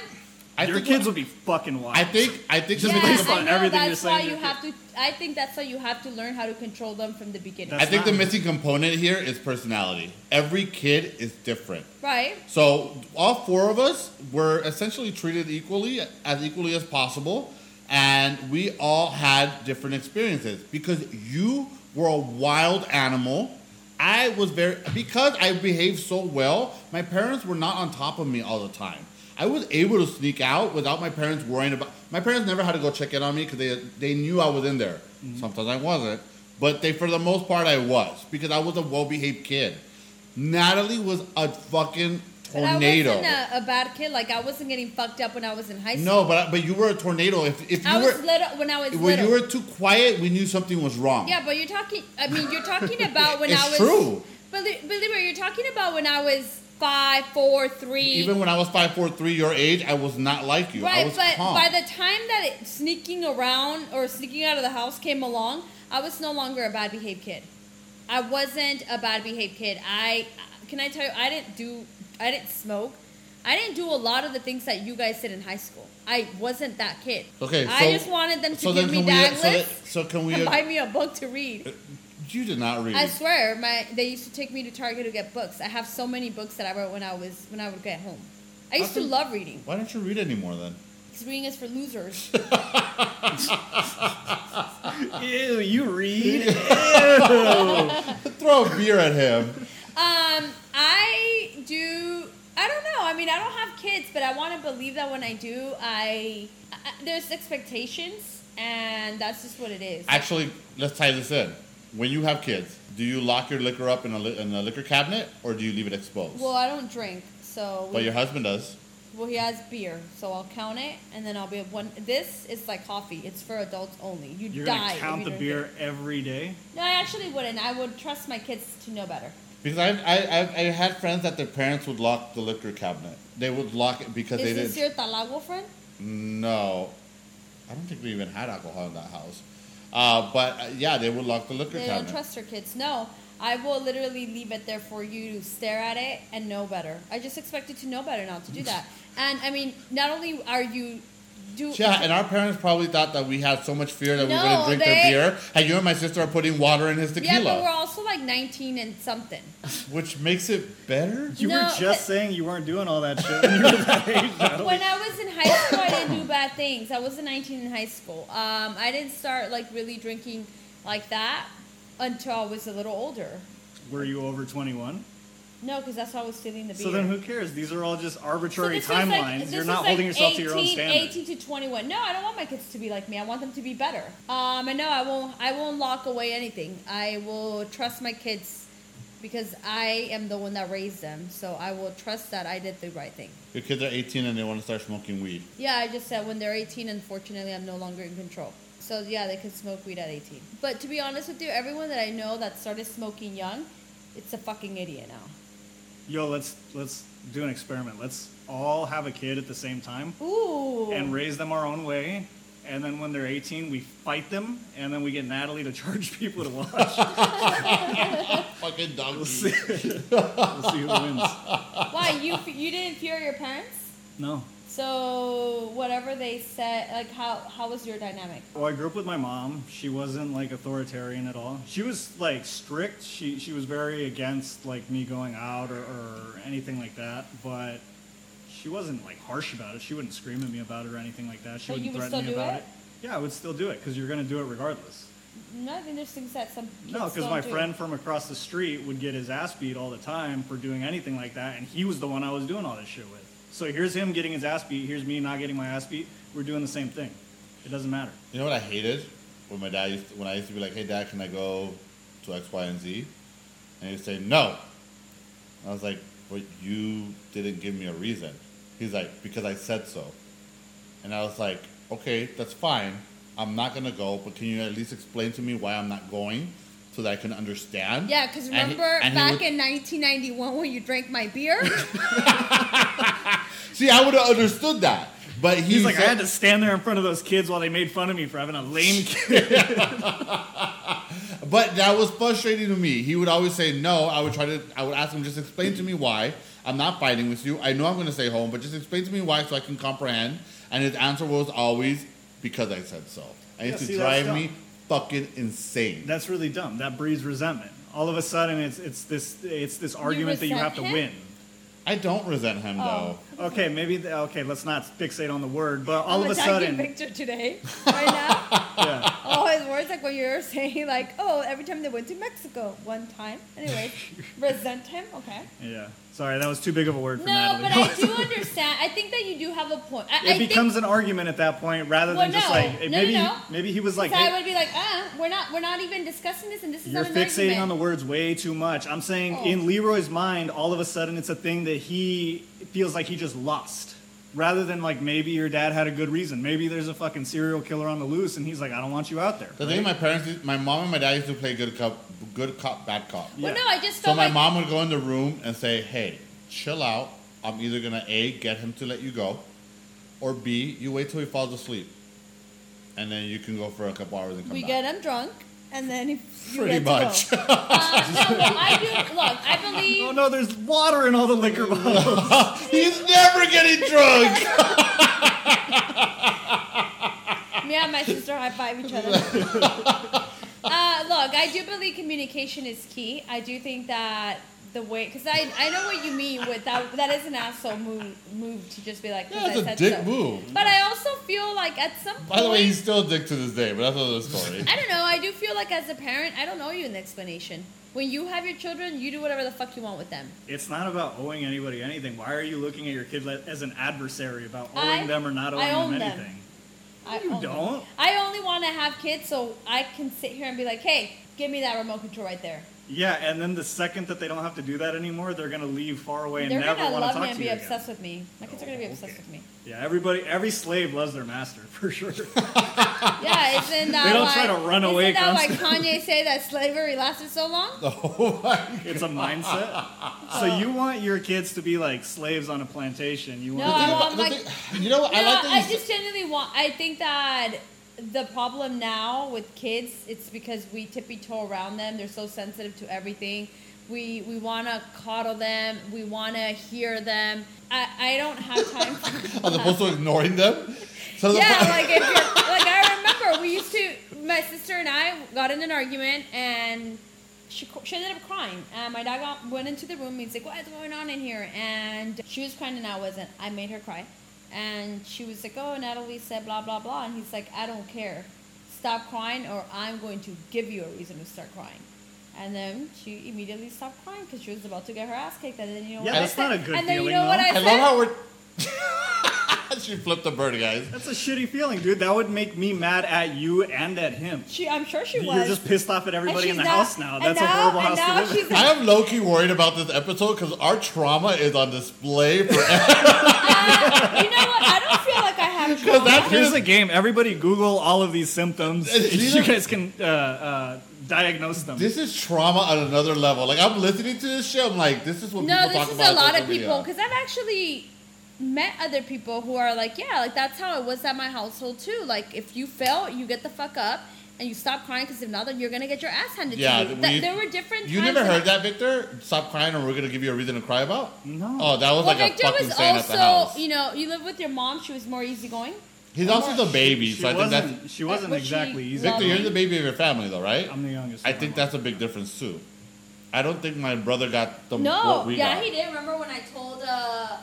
I your think kids what- would be fucking wild. I think I think Just yeah, because the, about I know. everything you're That's why saying you to have to. I think that's why you have to learn how to control them from the beginning. I think the not- missing component here is personality. Every kid is different. right? So all four of us were essentially treated equally, as equally as possible, and we all had different experiences because you were a wild animal. I was very because I behaved so well. My parents were not on top of me all the time. I was able to sneak out without my parents worrying about. My parents never had to go check in on me because they they knew I was in there. Mm-hmm. Sometimes I wasn't, but they for the most part I was because I was a well behaved kid. Natalie was a fucking But I wasn't a, a bad kid. Like I wasn't getting fucked up when I was in high school. No, but but you were a tornado. If if you I were little when I was when little. you were too quiet, we knew something was wrong. Yeah, but you're talking. I mean, you're talking about when I was. true. Believe, believe me, you're talking about when I was five, four, three. Even when I was five, four, three, your age, I was not like you. I right, was but calm. by the time that it, sneaking around or sneaking out of the house came along, I was no longer a bad behaved kid. I wasn't a bad behaved kid. I can I tell you, I didn't do, I didn't smoke. I didn't do a lot of the things that you guys did in high school. I wasn't that kid. Okay, I just wanted them to so give me we? that So, that, list so can we? and buy me a book to read. Uh, you did not read. I swear, my they used to take me to Target to get books. I have so many books that I wrote when I was when I would get home. I used How to come- love reading Why don't you read anymore then? because reading is for losers. Ew, you read? Ew. Throw a beer at him. Um, I do. I don't know. I mean, I don't have kids, but I want to believe that when I do, I, I there's expectations, and that's just what it is. Actually, let's tie this in. When you have kids, do you lock your liquor up in a, li- in a liquor cabinet or do you leave it exposed? well, I don't drink, so but we- your husband does. well, he has beer, so I'll count it, and then I'll be one. This is like coffee; it's for adults only. You You're die. gonna if count you the beer it. every day? No, I actually wouldn't. I would trust my kids to know better. Because I, I, I, I had friends that their parents would lock the liquor cabinet. They would lock it because Is they this didn't. your talago friend? No, I don't think we even had alcohol in that house. Uh, but uh, yeah, they would lock the liquor They don't trust their kids. No, I will literally leave it there for you to stare at it and know better. I just expect you to know better not to do that. And I mean, not only are you do Yeah, and our parents probably thought that we had so much fear that we wouldn't drink they- their beer. And you and my sister are putting water in his tequila. yeah, but we're also like 19 and something. which makes it better. You No, were but- just saying you weren't doing all that shit when you were that age. Natalie. When I was in high school, I didn't do bad things. I wasn't 19 in high school. Um, I didn't start like really drinking like that until I was a little older. Were you over 21? No, because that's why I was stealing the beer. So then who cares? These are all just arbitrary this was like- timelines. You're not like holding yourself to your own 18 standards. 18 to 21. No, I don't want my kids to be like me. I want them to be better. Um, and no, I won't. I won't lock away anything. I will trust my kids because I am the one that raised them. So I will trust that I did the right thing. Your kids are 18 and they want to start smoking weed. Yeah, I just said when they're 18, unfortunately, I'm no longer in control. So yeah, they can smoke weed at 18. But to be honest with you, everyone that I know that started smoking young, it's a fucking idiot now. Yo, let's let's do an experiment. Let's all have a kid at the same time Ooh. and raise them our own way. And then when they're 18, we fight them, and then we get Natalie to charge people to watch. Fucking donkey. We'll see. we'll see who wins. Why you you didn't fear your parents? No. So whatever they said, like how how was your dynamic? Well, I grew up with my mom. She wasn't like authoritarian at all. She was like strict. She she was very against like me going out or, or anything like that. But she wasn't like harsh about it. She wouldn't scream at me about it or anything like that. She But wouldn't you would threaten me about it? it. Yeah, I would still do it because you're gonna do it regardless. No, I think there's things that some No, because my friend from across the street would get his ass beat all the time for doing anything like that, and he was the one I was doing all this shit with. So here's him getting his ass beat. Here's me not getting my ass beat. We're doing the same thing. It doesn't matter. You know what I hated when my dad used to, when I used to be like, "Hey, dad, can I go to X, Y, and Z?" And he'd say, "No." I was like, "But you didn't give me a reason." He's like, "Because I said so." And I was like, "Okay, that's fine. I'm not gonna go, but can you at least explain to me why I'm not going, so that I can understand?" Yeah, because And he- remember and back would- in 1991 when you drank my beer? See, I would have understood that, but he He's like, I had to stand there in front of those kids while they made fun of me for having a lame kid. But that was frustrating to me. He would always say no. I would try to. I would ask him just explain to me why. I'm not fighting with you. I know I'm going to stay home, but just explain to me why so I can comprehend. And his answer was always because I said so. And it Yeah, used to see, drive me dumb. Fucking insane. That's really dumb. That breeds resentment. All of a sudden, it's it's this it's this argument that you have to resent win. I don't resent him Oh. though. Okay, maybe the, okay. Let's not fixate on the word, but all I'm of a sudden, Victor today, right now. yeah. All his words, like when you were saying, like, oh, every time they went to Mexico, one time. Anyway, resent him. Okay. Yeah. Sorry, that was too big of a word for No, Natalie. but I do understand. I think that you do have a point. I, I it think- becomes an argument at that point rather Well, than just no. like No, maybe no, no. maybe he was like so I would be like, ah, we're not, we're not even discussing this, and this is you're not an fixating on the words way too much. I'm saying Oh. in Leroy's mind, all of a sudden it's a thing that he feels like he just lost. Rather than like maybe your dad had a good reason. Maybe there's a fucking serial killer on the loose and he's like, I don't want you out there. The thing my parents, used- my mom and my dad used to play good cop, good cop, bad cop. Well, no, I just So my like mom would go in the room and say, "Hey, chill out. I'm either gonna a get him to let you go, or b you wait till he falls asleep, and then you can go for a couple hours and come we back." get him drunk, and then you Pretty get to much. Go. Uh, no, well, I do. Look, I believe. Oh no, there's water in all the liquor bottles. He's never getting drunk. Me and my sister high five each other. uh, look, I do believe communication is key. I do think that the way, because I, I know what you mean with that. That is an asshole move, move to just be like, 'cause That's I a said dick so. move. But I also feel like at some point, By the way, he's still a dick to this day, but that's another story. I don't know. I do feel like as a parent, I don't know you an explanation. When you have your children, you do whatever the fuck you want with them. It's not about owing anybody anything. Why are you looking at your kid as an adversary about owing I- them or not owing I own them them. anything? I you only- don't. I only want to have kids so I can sit here and be like, hey, give me that remote control right there. Yeah, and then the second that they don't have to do that anymore, they're gonna leave far away and They're never gonna want to love talk me and to be you obsessed again. with me. My kids are gonna be Oh, obsessed okay. with me. Yeah, everybody, every slave loves their master for sure. Yeah, isn't that They don't why, try to run away Isn't that why. Kanye say that slavery lasted so long? oh my it's a mindset. So you want your kids to be like slaves on a plantation? You want No, want I them to- want The my. you know what? No, I like that I said- just genuinely want. I think that the problem now with kids, it's because we tippy toe around them. They're so sensitive to everything. We we want to coddle them. We want to hear them. I, I don't have time for. as opposed to ignoring them. So yeah, like if you're, like I remember we used to. My sister and I got in an argument and. She, she ended up crying, and my dad got, went into the room. and He's like, "What's going on in here?" And she was crying, and I wasn't. I made her cry, and she was like, "Oh, Natalie said blah blah blah," and he's like, "I don't care. Stop crying, or I'm going to give you a reason to start crying." And then she immediately stopped crying because she was about to get her ass kicked. And then you know Yeah, what that's I said? not a good And then you feeling, know what though. I I said? love how we're. she flipped the bird, guys. That's a shitty feeling, dude. That would make me mad at you and at him. she, I'm sure she was. You're just pissed off at everybody in the now- house now. and That's a horrible and house now to live in. I am low key worried about this episode because our trauma is on display for. you know what? I don't feel like I have trauma. that- Here's the game. Everybody Google all of these symptoms. These you guys can uh, uh, diagnose them. This is trauma on another level. Like I'm listening to this shit, I'm like, this is what no, people this talk is about. a lot of people because I've actually met other people who are like, yeah, like that's how it was at my household too. Like if you fail, you get the fuck up and you stop crying because if not, then you're gonna get your ass handed Yeah, to you. we- That- there were different. You never heard I- that, Victor? Stop crying, or we're gonna give you a reason to cry about. No. Oh, that was Well, like Victor a fucking was saying at the also, house. you know, you live with your mom. She was more easygoing. He's also the baby, she so I think that's. She wasn't Was she exactly easy. Victor. You're the baby of your family, though, right? I'm the youngest. I think that's a big difference too. I don't think my brother got the No, what we yeah, got. he did. Remember when I told uh,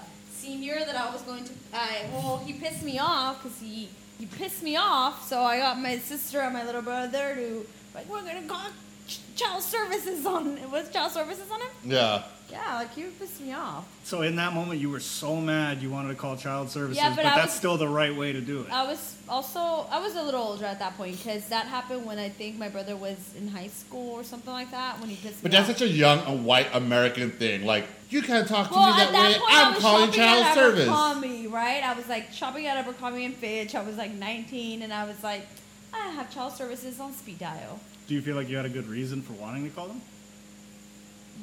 senior that I was going to? I well, he pissed me off because he he pissed me off. So I got my sister and my little brother to like we're gonna call ch- child services on. Was child services on him. Yeah. Yeah, like you pissed me off. So in that moment, you were so mad you wanted to call child services, Yeah, but, but that's was- still the right way to do it. I was also I was a little older at that point because that happened when I think my brother was in high school or something like that when he pissed But me that's off. such a young and white American thing. Like, you can't talk to well, me that, that way. point, I I'm calling child at service. Abercrombie, right? I was like shopping at Abercrombie and Fitch. I was like 19, and I was like, I have child services on speed dial. Do you feel like you had a good reason for wanting to call them?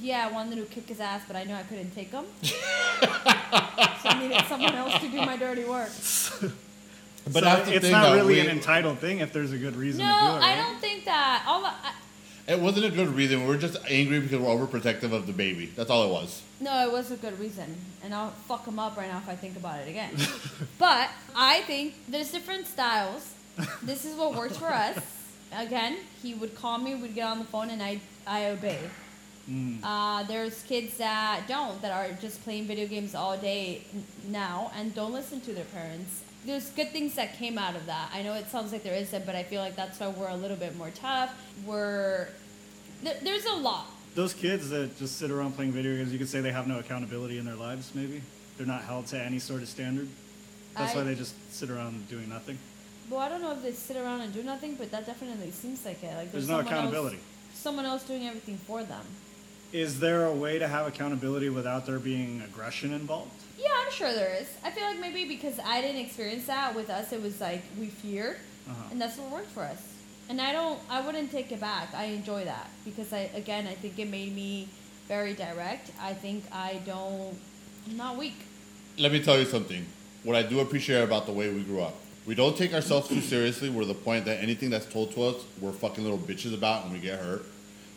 Yeah, I wanted to kick his ass, but I knew I couldn't take him. so I needed someone else to do my dirty work. But So that's it's thing, not though, really we- an entitled thing if there's a good reason No, to do it. I don't think that. All I, It wasn't a good reason. We were just angry because we're overprotective of the baby. That's all it was. No, it was a good reason, and I'll fuck him up right now if I think about it again. but I think there's different styles. This is what works for us. Again, he would call me, we'd get on the phone, and I I obey. Mm. Uh, there's kids that don't, that are just playing video games all day n- now and don't listen to their parents. There's good things that came out of that. I know it sounds like there isn't, but I feel like that's why we're a little bit more tough. We're there, there's a lot. Those kids that just sit around playing video games, you could say they have no accountability in their lives. Maybe they're not held to any sort of standard. That's I- why they just sit around doing nothing. Well, I don't know if they sit around and do nothing, but that definitely seems like it. Like There's there's, no accountability. Else, someone else doing everything for them. Is there a way to have accountability without there being aggression involved? Yeah, I'm sure there is. I feel like maybe because I didn't experience that with us, it was like we feared, Uh-huh. and that's what worked for us. And I don't, I wouldn't take it back. I enjoy that because I, again, I think it made me very direct. I think I don't, I'm not weak. Let me tell you something. What I do appreciate about the way we grew up. We don't take ourselves too seriously. We're the point that anything that's told to us, we're fucking little bitches about and we get hurt.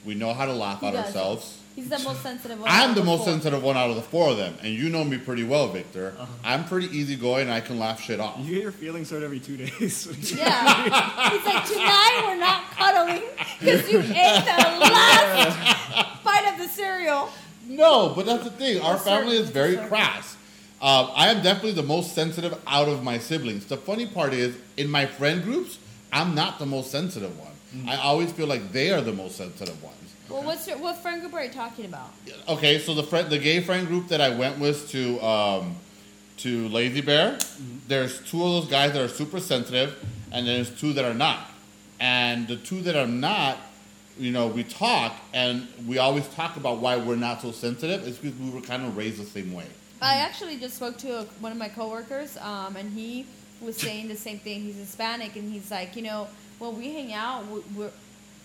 We know how to laugh He at does. ourselves. He's the most sensitive one. I'm out the most four. sensitive one out of the four of them, and you know me pretty well, Victor. Uh-huh. I'm pretty easygoing. and I can laugh shit off. You get your feelings hurt every two days. Yeah. He's like, tonight we're not cuddling because you ate the last bite of the cereal. No, but that's the thing. Our Yes, sir. family is very Yes, crass. Um, I am definitely the most sensitive out of my siblings. The funny part is, in my friend groups, I'm not the most sensitive one. Mm. I always feel like they are the most sensitive ones. Well, what's your, what friend group are you talking about? Okay, so the friend, the gay friend group that I went with to um, to Lazy Bear, there's two of those guys that are super sensitive, and there's two that are not. And the two that are not, you know, we talk, and we always talk about why we're not so sensitive. It's because we were kind of raised the same way. I actually just spoke to a, one of my coworkers, um, and he was saying the same thing. He's Hispanic, and he's like, you know, when we hang out, we, we're,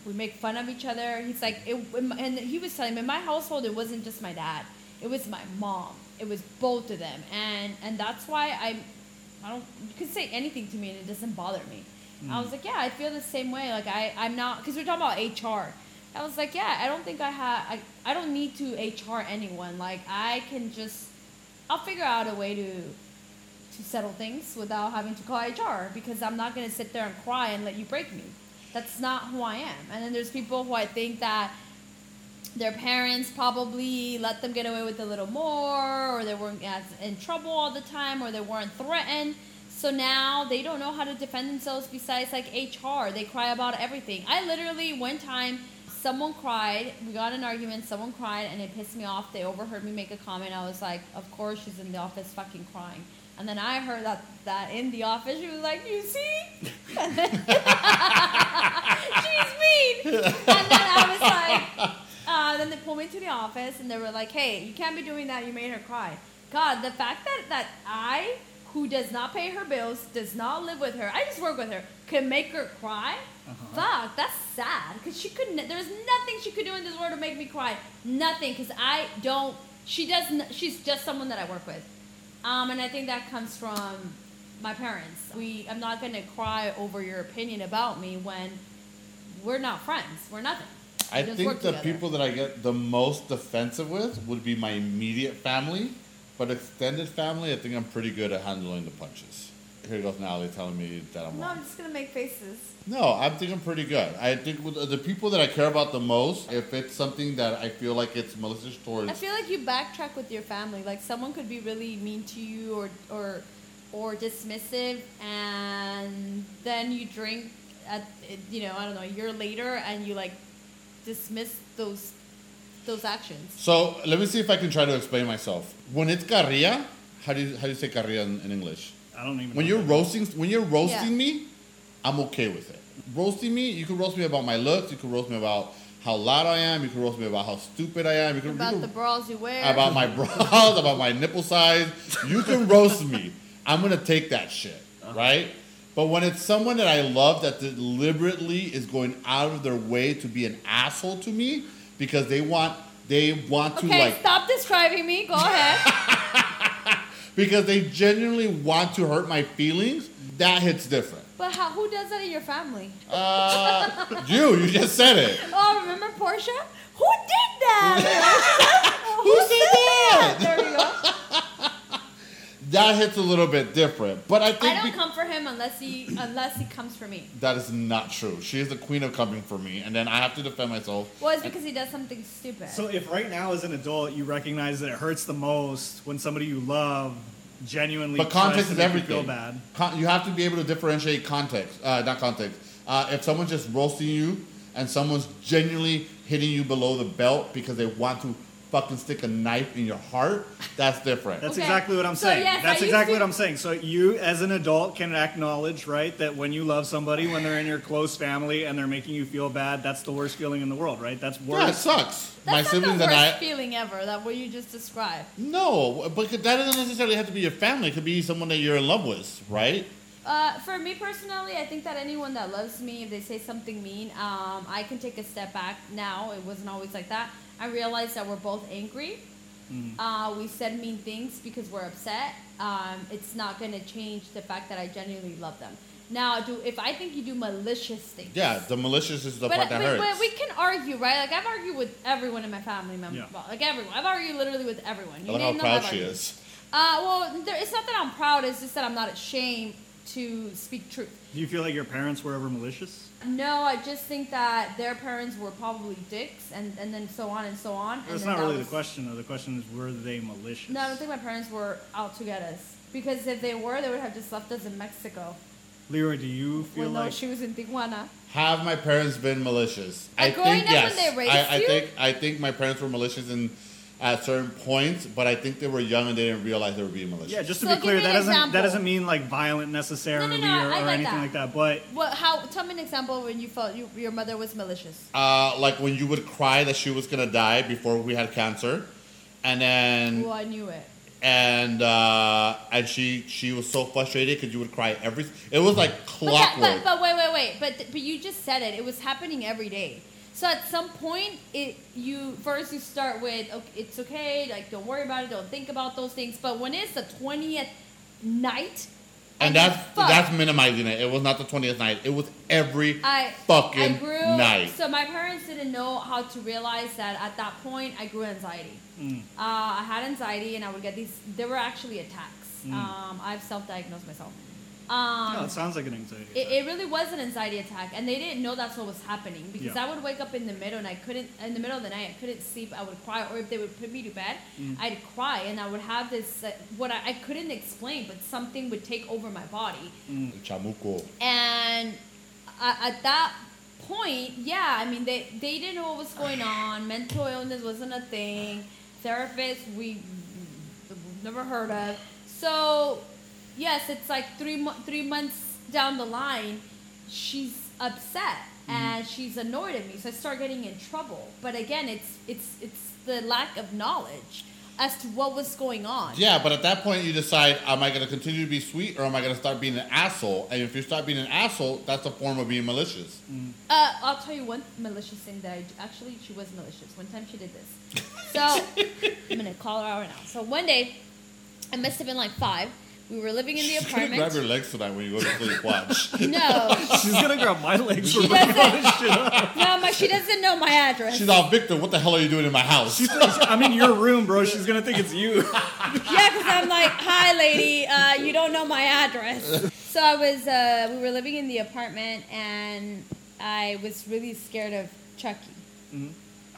we make fun of each other. He's like, it, and he was telling me, in my household, it wasn't just my dad; it was my mom. It was both of them, and and that's why I, I don't. You can say anything to me, and it doesn't bother me. I mm. was like, yeah, I feel the same way. Like I, I'm not because we're talking about HR. I was like, yeah, I don't think I have. I, I don't need to HR anyone. Like I can just I'll figure out a way to to settle things without having to call HR because I'm not gonna sit there and cry and let you break me. That's not who I am. And then there's people who I think that their parents probably let them get away with a little more, or they weren't as in trouble all the time, or they weren't threatened. So now they don't know how to defend themselves besides like HR. They cry about everything. I literally one time someone cried. We got an argument. Someone cried, and it pissed me off. They overheard me make a comment. I was like, "Of course, she's in the office fucking crying." And then I heard that that in the office, she was like, "You see?" And then- she's mean. And then I was like, uh, then they pulled me to the office, and they were like, "Hey, you can't be doing that. You made her cry." God, the fact that that I, who does not pay her bills, does not live with her, I just work with her, can make her cry. Fuck, that's sad. Because she couldn't. There's nothing she could do in this world to make me cry. Nothing. Because I don't. She doesn't. She's just someone that I work with. Um, and I think that comes from my parents. We. I'm not gonna cry over your opinion about me when we're not friends. We're nothing. I We think the together. people that I get the most defensive with would be my immediate family, but extended family, I think I'm pretty good at handling the punches. Here goes Natalie telling me that I'm No, wrong. I'm just gonna make faces. No, I think I'm pretty good. I think with the people that I care about the most, if it's something that I feel like it's malicious towards, I feel like you backtrack with your family. Like someone could be really mean to you or or or dismissive, and then you drink at you know I don't know a year later, and you like dismiss those those actions. So let me see if I can try to explain myself. When it's carrilla, how do you how do you say carrilla in, in English? I don't even. When know you're that. roasting when you're roasting Yeah. me, I'm okay with it. Roasting me, you can roast me about my looks, you can roast me about how loud I am, you can roast me about how stupid I am, you can, you About can- the bras you wear. about my bras, about my nipple size. You can roast me. I'm gonna take that shit, uh-huh. right? But when it's someone that I love that deliberately is going out of their way to be an asshole to me because they want they want to okay, like stop describing me. Go ahead. because they genuinely want to hurt my feelings, that hits different. but how, who does that in your family? Uh, you, you just said it. Oh, remember Portia? Who did that? Who said that? There we go. That hits a little bit different, but I think I don't be- come for him unless he unless he comes for me. that is not true. She is the queen of coming for me, and then I have to defend myself. Well, it's because he does something stupid. So if right now as an adult you recognize that it hurts the most when somebody you love genuinely But tries context to is make you everything. feel bad. Con- you have to be able to differentiate context, uh, not context. Uh, if someone's just roasting you and someone's genuinely hitting you below the belt because they want to fucking stick a knife in your heart, that's different. That's Okay. exactly what I'm So, saying. yes, That's used exactly to- what I'm saying. So you, as an adult, can acknowledge, right, that when you love somebody, when they're in your close family and they're making you feel bad, that's the worst feeling in the world, right? That's yeah, it sucks. That's My not siblings the and worst I. feeling ever. That what you just described. No, but that doesn't necessarily have to be your family. It could be someone that you're in love with, right? Uh, for me personally, I think that anyone that loves me, if they say something mean, um, I can take a step back. Now it wasn't always like that. I realized that we're both angry. Uh, we said mean things because we're upset. Um, it's not going to change the fact that I genuinely love them. Now, do if I think you do malicious things, Yeah, the malicious is the but, part that but, hurts. but we can argue, right? Like I've argued with everyone in my family member, Yeah. well, like everyone. I've argued literally with everyone. I You love how name them, proud I've she argued. is. Uh, well, there, it's not that I'm proud. It's just that I'm not ashamed to speak truth. Do you feel like your parents were ever malicious? No, I just think that their parents were probably dicks, and, and then so on and so on. and That's then not that really was- the question, though. The question is, were they malicious? No, I don't think my parents were out to get us. Because if they were, they would have just left us in Mexico. Leroy, do you feel With no like shoes in Tijuana. Have my parents been malicious? I Like growing think up yes. when they raised I, I you? think I think my parents were malicious in at certain points, but I think they were young and they didn't realize they were being malicious. Yeah, just to So be give clear, me that an doesn't example. that doesn't mean like violent necessarily No, no, no, or, or like anything that. like that. But What? How? Tell me an example when you felt you, your mother was malicious. Uh, like when you would cry that she was gonna die before we had cancer, and then Well, I knew it. and uh, and she she was so frustrated because you would cry every. It was like But, that, clockwork. but, but wait, wait, wait. But but you just said it. It was happening every day. So at some point, it you first you start with okay, it's okay, like don't worry about it, don't think about those things. But when it's the twentieth night, and you that's fuck, that's minimizing it. It was not the twentieth night. It was every I fucking I grew. night. So my parents didn't know how to realize that at that point I grew anxiety. Mm. Uh, I had anxiety, and I would get these. There were actually attacks. Mm. Um, I've self-diagnosed myself. Um, no, it sounds like an anxiety. It, attack. it really was an anxiety attack, and they didn't know that's what was happening because Yeah. I would wake up in the middle and I couldn't, in the middle of the night, I couldn't sleep. I would cry, or if they would put me to bed, Mm. I'd cry, and I would have this uh, what I, I couldn't explain, but something would take over my body, Chamuco. and uh, at that point, yeah, I mean they they didn't know what was going on. Mental illness wasn't a thing. Therapists we never heard of. So yes, it's like three mo- three months down the line, she's upset and she's annoyed at me. So I start getting in trouble. But again, it's it's it's the lack of knowledge as to what was going on. Yeah, but at that point you decide, am I going to continue to be sweet or am I going to start being an asshole? And if you start being an asshole, that's a form of being malicious. Uh, I'll tell you one malicious thing that I actually she was malicious. One time she did this. So I'm gonna call her out right now. So one day, I must have been like five. We were living in the She's gonna grab your legs tonight when you go to sleep. Watch. No, She's gonna grab my legs for She doesn't. shit up. no, my, she doesn't know my address. She's all Victor. What the hell are you doing in my house? I'm in your room, bro. She's gonna think it's you. Yeah, because I'm like, hi, lady, uh, you don't know my address. So I was, uh, we were living in the apartment, and I was really scared of Chucky.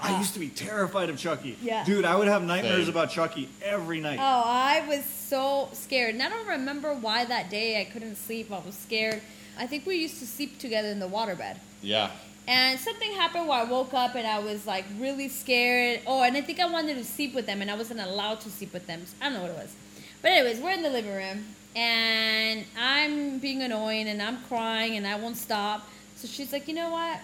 I used to be terrified of Chucky. Yeah. Dude, I would have nightmares Same. about Chucky every night. Oh, I was so scared. And I don't remember why that day I couldn't sleep. I was scared. I think we used to sleep together in the waterbed. yeah. And something happened where I woke up and I was like really scared. Oh, and I think I wanted to sleep with them and I wasn't allowed to sleep with them. So I don't know what it was. But anyways, we're in the living room and I'm being annoying and I'm crying and I won't stop. So she's like, you know what?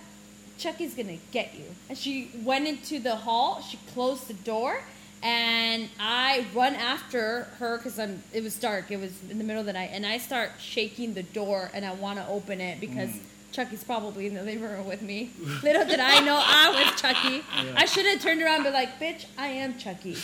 Chucky's gonna get you. And she went into the hall. She closed the door, and I run after her because I'm. It was dark. It was in the middle of the night, and I start shaking the door, and I want to open it because mm. Chucky's probably in the living room with me. Little did I know I was Chucky. I should have turned around and be like, "Bitch, I am Chucky."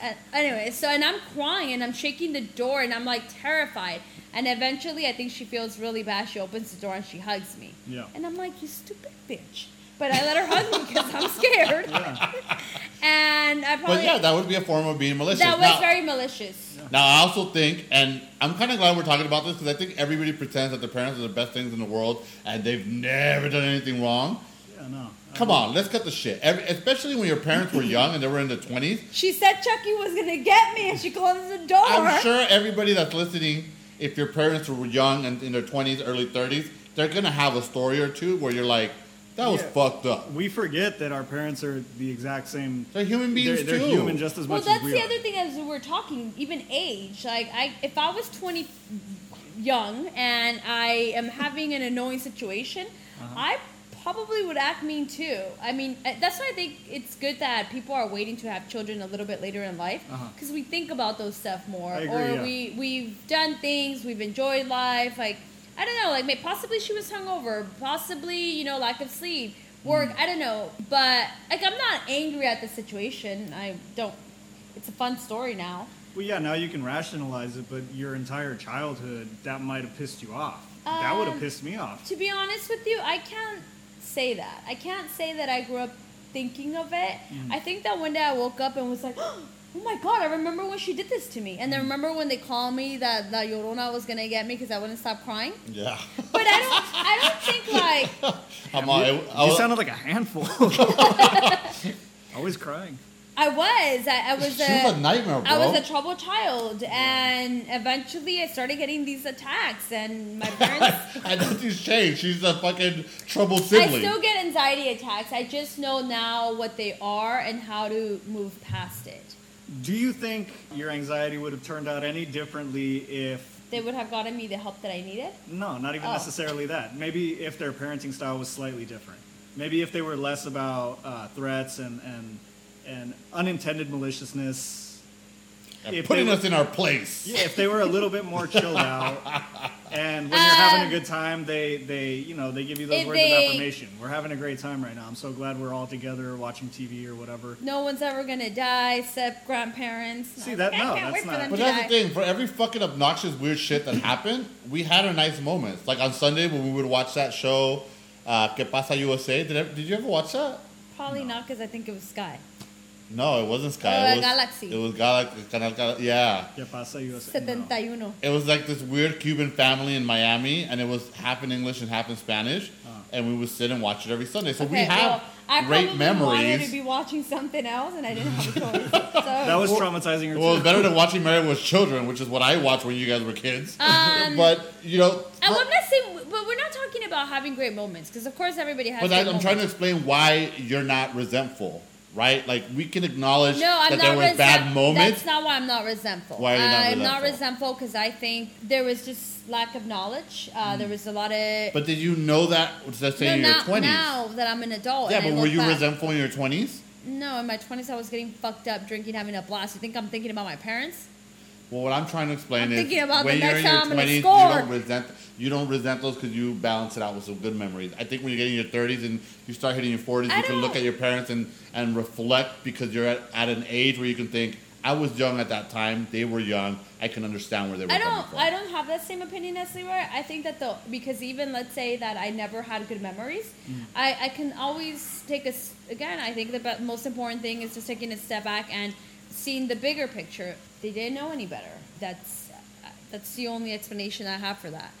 And anyway, so and I'm crying and I'm shaking the door and I'm like terrified. And eventually, I think she feels really bad. She opens the door and she hugs me. Yeah. And I'm like, you stupid bitch. But I let her hug me because I'm scared. and I probably But yeah, that would be a form of being malicious. that was now, very malicious. now, I also think, and I'm kind of glad we're talking about this because I think everybody pretends that their parents are the best things in the world and they've never done anything wrong. Yeah, no. Come on, let's cut the shit. Every, especially when your parents were young and they were in their 20s. She said Chucky was gonna get me, and she closed the door. I'm sure everybody that's listening, if your parents were young and in their 20s, early 30s, they're going to have a story or two where you're like, that was Yeah. fucked up. We forget that our parents are the exact same. They're human beings They're, they're too. human just as well, much that's as we the are. other thing as we're talking, even age. Like, I if I was 20 young and I am having an annoying situation, Uh-huh. I probably would act mean too. I mean, uh, that's why I think it's good that people are waiting to have children a little bit later in life Uh-huh. because we think about those stuff more, agree, or yeah. we we've done things, we've enjoyed life. Like, I don't know, like may possibly she was hungover, possibly you know lack of sleep. Work, Mm. I don't know, but like I'm not angry at the situation. I don't. It's a fun story now. Well, yeah, now you can rationalize it, but your entire childhood, that might have pissed you off. that would have Um, pissed me off. To be honest with you, I can't say that. I can't say that I grew up thinking of it. Mm. I think that one day I woke up and was like, oh my god, I remember when she did this to me. And Mm. then remember when they called me that La Llorona was gonna get me because I wouldn't stop crying. Yeah. But I don't. I don't think like. I'm all, I, I you sounded like a handful. Always crying. I was. I, I was she a. was a nightmare, bro. I was a troubled child, and eventually I started getting these attacks, and my parents. I and she's changed. She's a fucking troubled I still get anxiety attacks. I just know now what they are and how to move past it. Do you think your anxiety would have turned out any differently if They would have gotten me the help that I needed. No, not even Oh. necessarily that. Maybe if their parenting style was slightly different. Maybe if they were less about uh, threats and, and and unintended maliciousness. And putting they- us in our place. Yeah, if they were a little bit more chilled out, and when you're having a good time, they they you know they give you those words they- of affirmation. We're having a great time right now. I'm so glad we're all together watching TV or whatever. No one's ever gonna die except grandparents. See, that- like, no, that's not- them But that's die. the thing. For every fucking obnoxious, weird shit that happened, we had our nice moments. Like on Sunday when we would watch that show, uh, Que Pasa USA. Did, ever, did you ever watch that? Probably not because I think it was Sky. No, it wasn't Sky. Oh, it was, Galaxy. It was Galaxy. Canal Gal- yeah. ¿Qué pasa, USA? No. 71. It was like this weird Cuban family in Miami, and it was half in English and half in Spanish. And we would sit and watch it every Sunday. So we Okay, have well, I great probably wanted to be watching something else, and I didn't have a choice. So. That was traumatizing her Well, too. it's better than watching Married with Children, which is what I watched when you guys were kids. Um, but you know, I'm not saying, but we're not talking about having great moments, because of course everybody has. but great I, I'm trying to explain why you're not resentful, right? Like we can acknowledge No, I'm that there were resent- bad moments. That's not why I'm not resentful. Why are you not I'm not resentful? resentful because I think there was just lack of knowledge. Uh, There was a lot of. But did you know that? Let's say no, in your twenties. now that I'm an adult. Yeah, but were you back- resentful in your twenties? No, in my 20s I was getting fucked up, drinking, having a blast. You think I'm thinking about my parents? Well, what I'm trying to explain I'm is thinking about when the you're next in your time I'm gonna 20s, you score. don't resent you don't resent those because you balance it out with some good memories. I think when you get in your 30s and you start hitting your 40s, I you can look at your parents and, and reflect because you're at, at an age where you can think, I was young at that time. They were young. I can understand where they were I coming don't. from. I don't have that same opinion as Leroy. I think that the because even let's say that I never had good memories, Mm. I, I can always take a s- again. I think the be- most important thing is just taking a step back and seeing the bigger picture. They didn't know any better. That's that's the only explanation I have for that.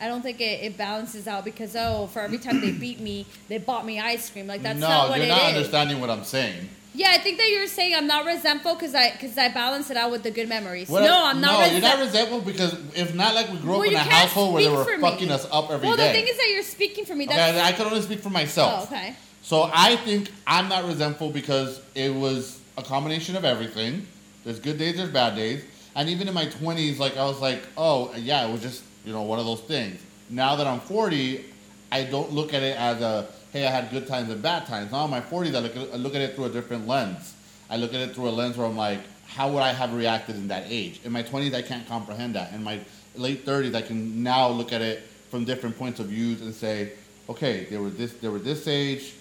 I don't think it, it balances out because oh, for every time they beat me, they bought me ice cream. Like that's no, not what you're it not is. understanding what I'm saying. Yeah, I think that you're saying I'm not resentful because I because I balance it out with the good memories. What no, I- I'm not. No, resent- you're not resentful because if not like we grew up Well, in a household where they were for me. fucking us up every day. Well, the thing is that you're speaking for me. Okay, I can only speak for myself. oh, okay. So I think I'm not resentful because it was a combination of everything. There's good days, there's bad days, and even in my 20s, like I was like, oh yeah, it was just you know one of those things. Now that I'm 40, I don't look at it as a hey, I had good times and bad times. Now in my 40s, I look at, I look at it through a different lens. I look at it through a lens where I'm like, how would I have reacted in that age? In my 20s, I can't comprehend that. In my late 30s, I can now look at it from different points of views and say, okay, they were this, they were this age,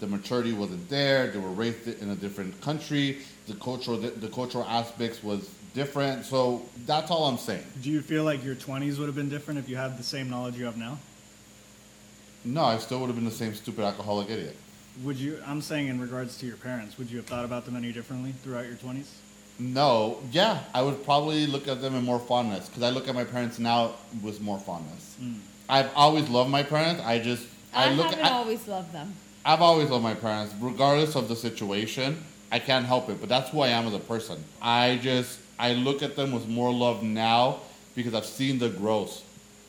the maturity wasn't there, they were raised in a different country, the cultural, the cultural aspects was different. So that's all I'm saying. Do you feel like your 20s would have been different if you had the same knowledge you have now? No, I still would have been the same stupid alcoholic idiot. Would you? I'm saying in regards to your parents, would you have thought about them any differently throughout your 20s? No, yeah, I would probably look at them in more fondness because I look at my parents now with more fondness. Hmm. I've always loved my parents. I just I, I, look. haven't I, always loved them. I've always loved my parents, regardless of the situation. I can't help it, but that's who I am as a person. I just I look at them with more love now because I've seen the growth,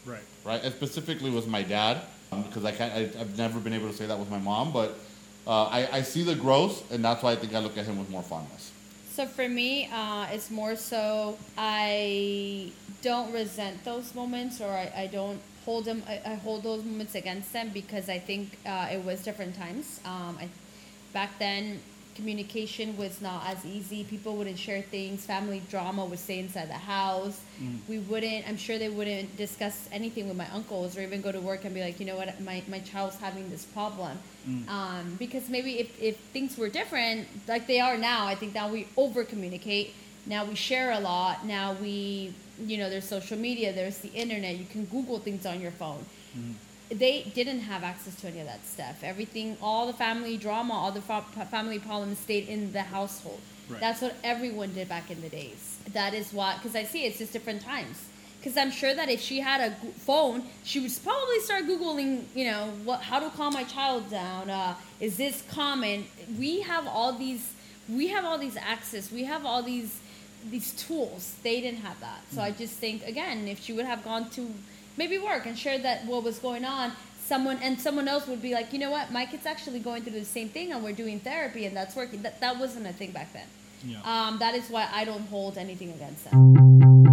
Right. right? And specifically with my dad, um, because I can't. I, I've never been able to say that with my mom, but uh, I, I see the growth, and that's why I think I look at him with more fondness. So for me, uh, it's more so I don't resent those moments, or I, I don't hold them. I, I hold those moments against them because I think uh, it was different times. Um, I, back then, communication was not as easy. People wouldn't share things. Family drama would stay inside the house. Mm. We wouldn't. I'm sure they wouldn't discuss anything with my uncles, or even go to work and be like, you know what, my my child's having this problem. Mm. Um, because maybe if, if things were different, like they are now, I think now we over communicate. Now we share a lot. Now we, you know, there's social media, there's the internet. You can Google things on your phone. Mm. They didn't have access to any of that stuff. Everything, all the family drama, all the fa- family problems stayed in the household. Right. That's what everyone did back in the days. That is why, because I see it's just different times. Because I'm sure that if she had a phone, she would probably start googling, you know, what how to calm my child down. Uh, is this common? We have all these, we have all these access. We have all these these tools. They didn't have that. So I just think again, if she would have gone to maybe work and share that what was going on, someone and someone else would be like, you know what, my kid's actually going through the same thing, and we're doing therapy, and that's working. That that wasn't a thing back then. Yeah. Um, that is why I don't hold anything against them.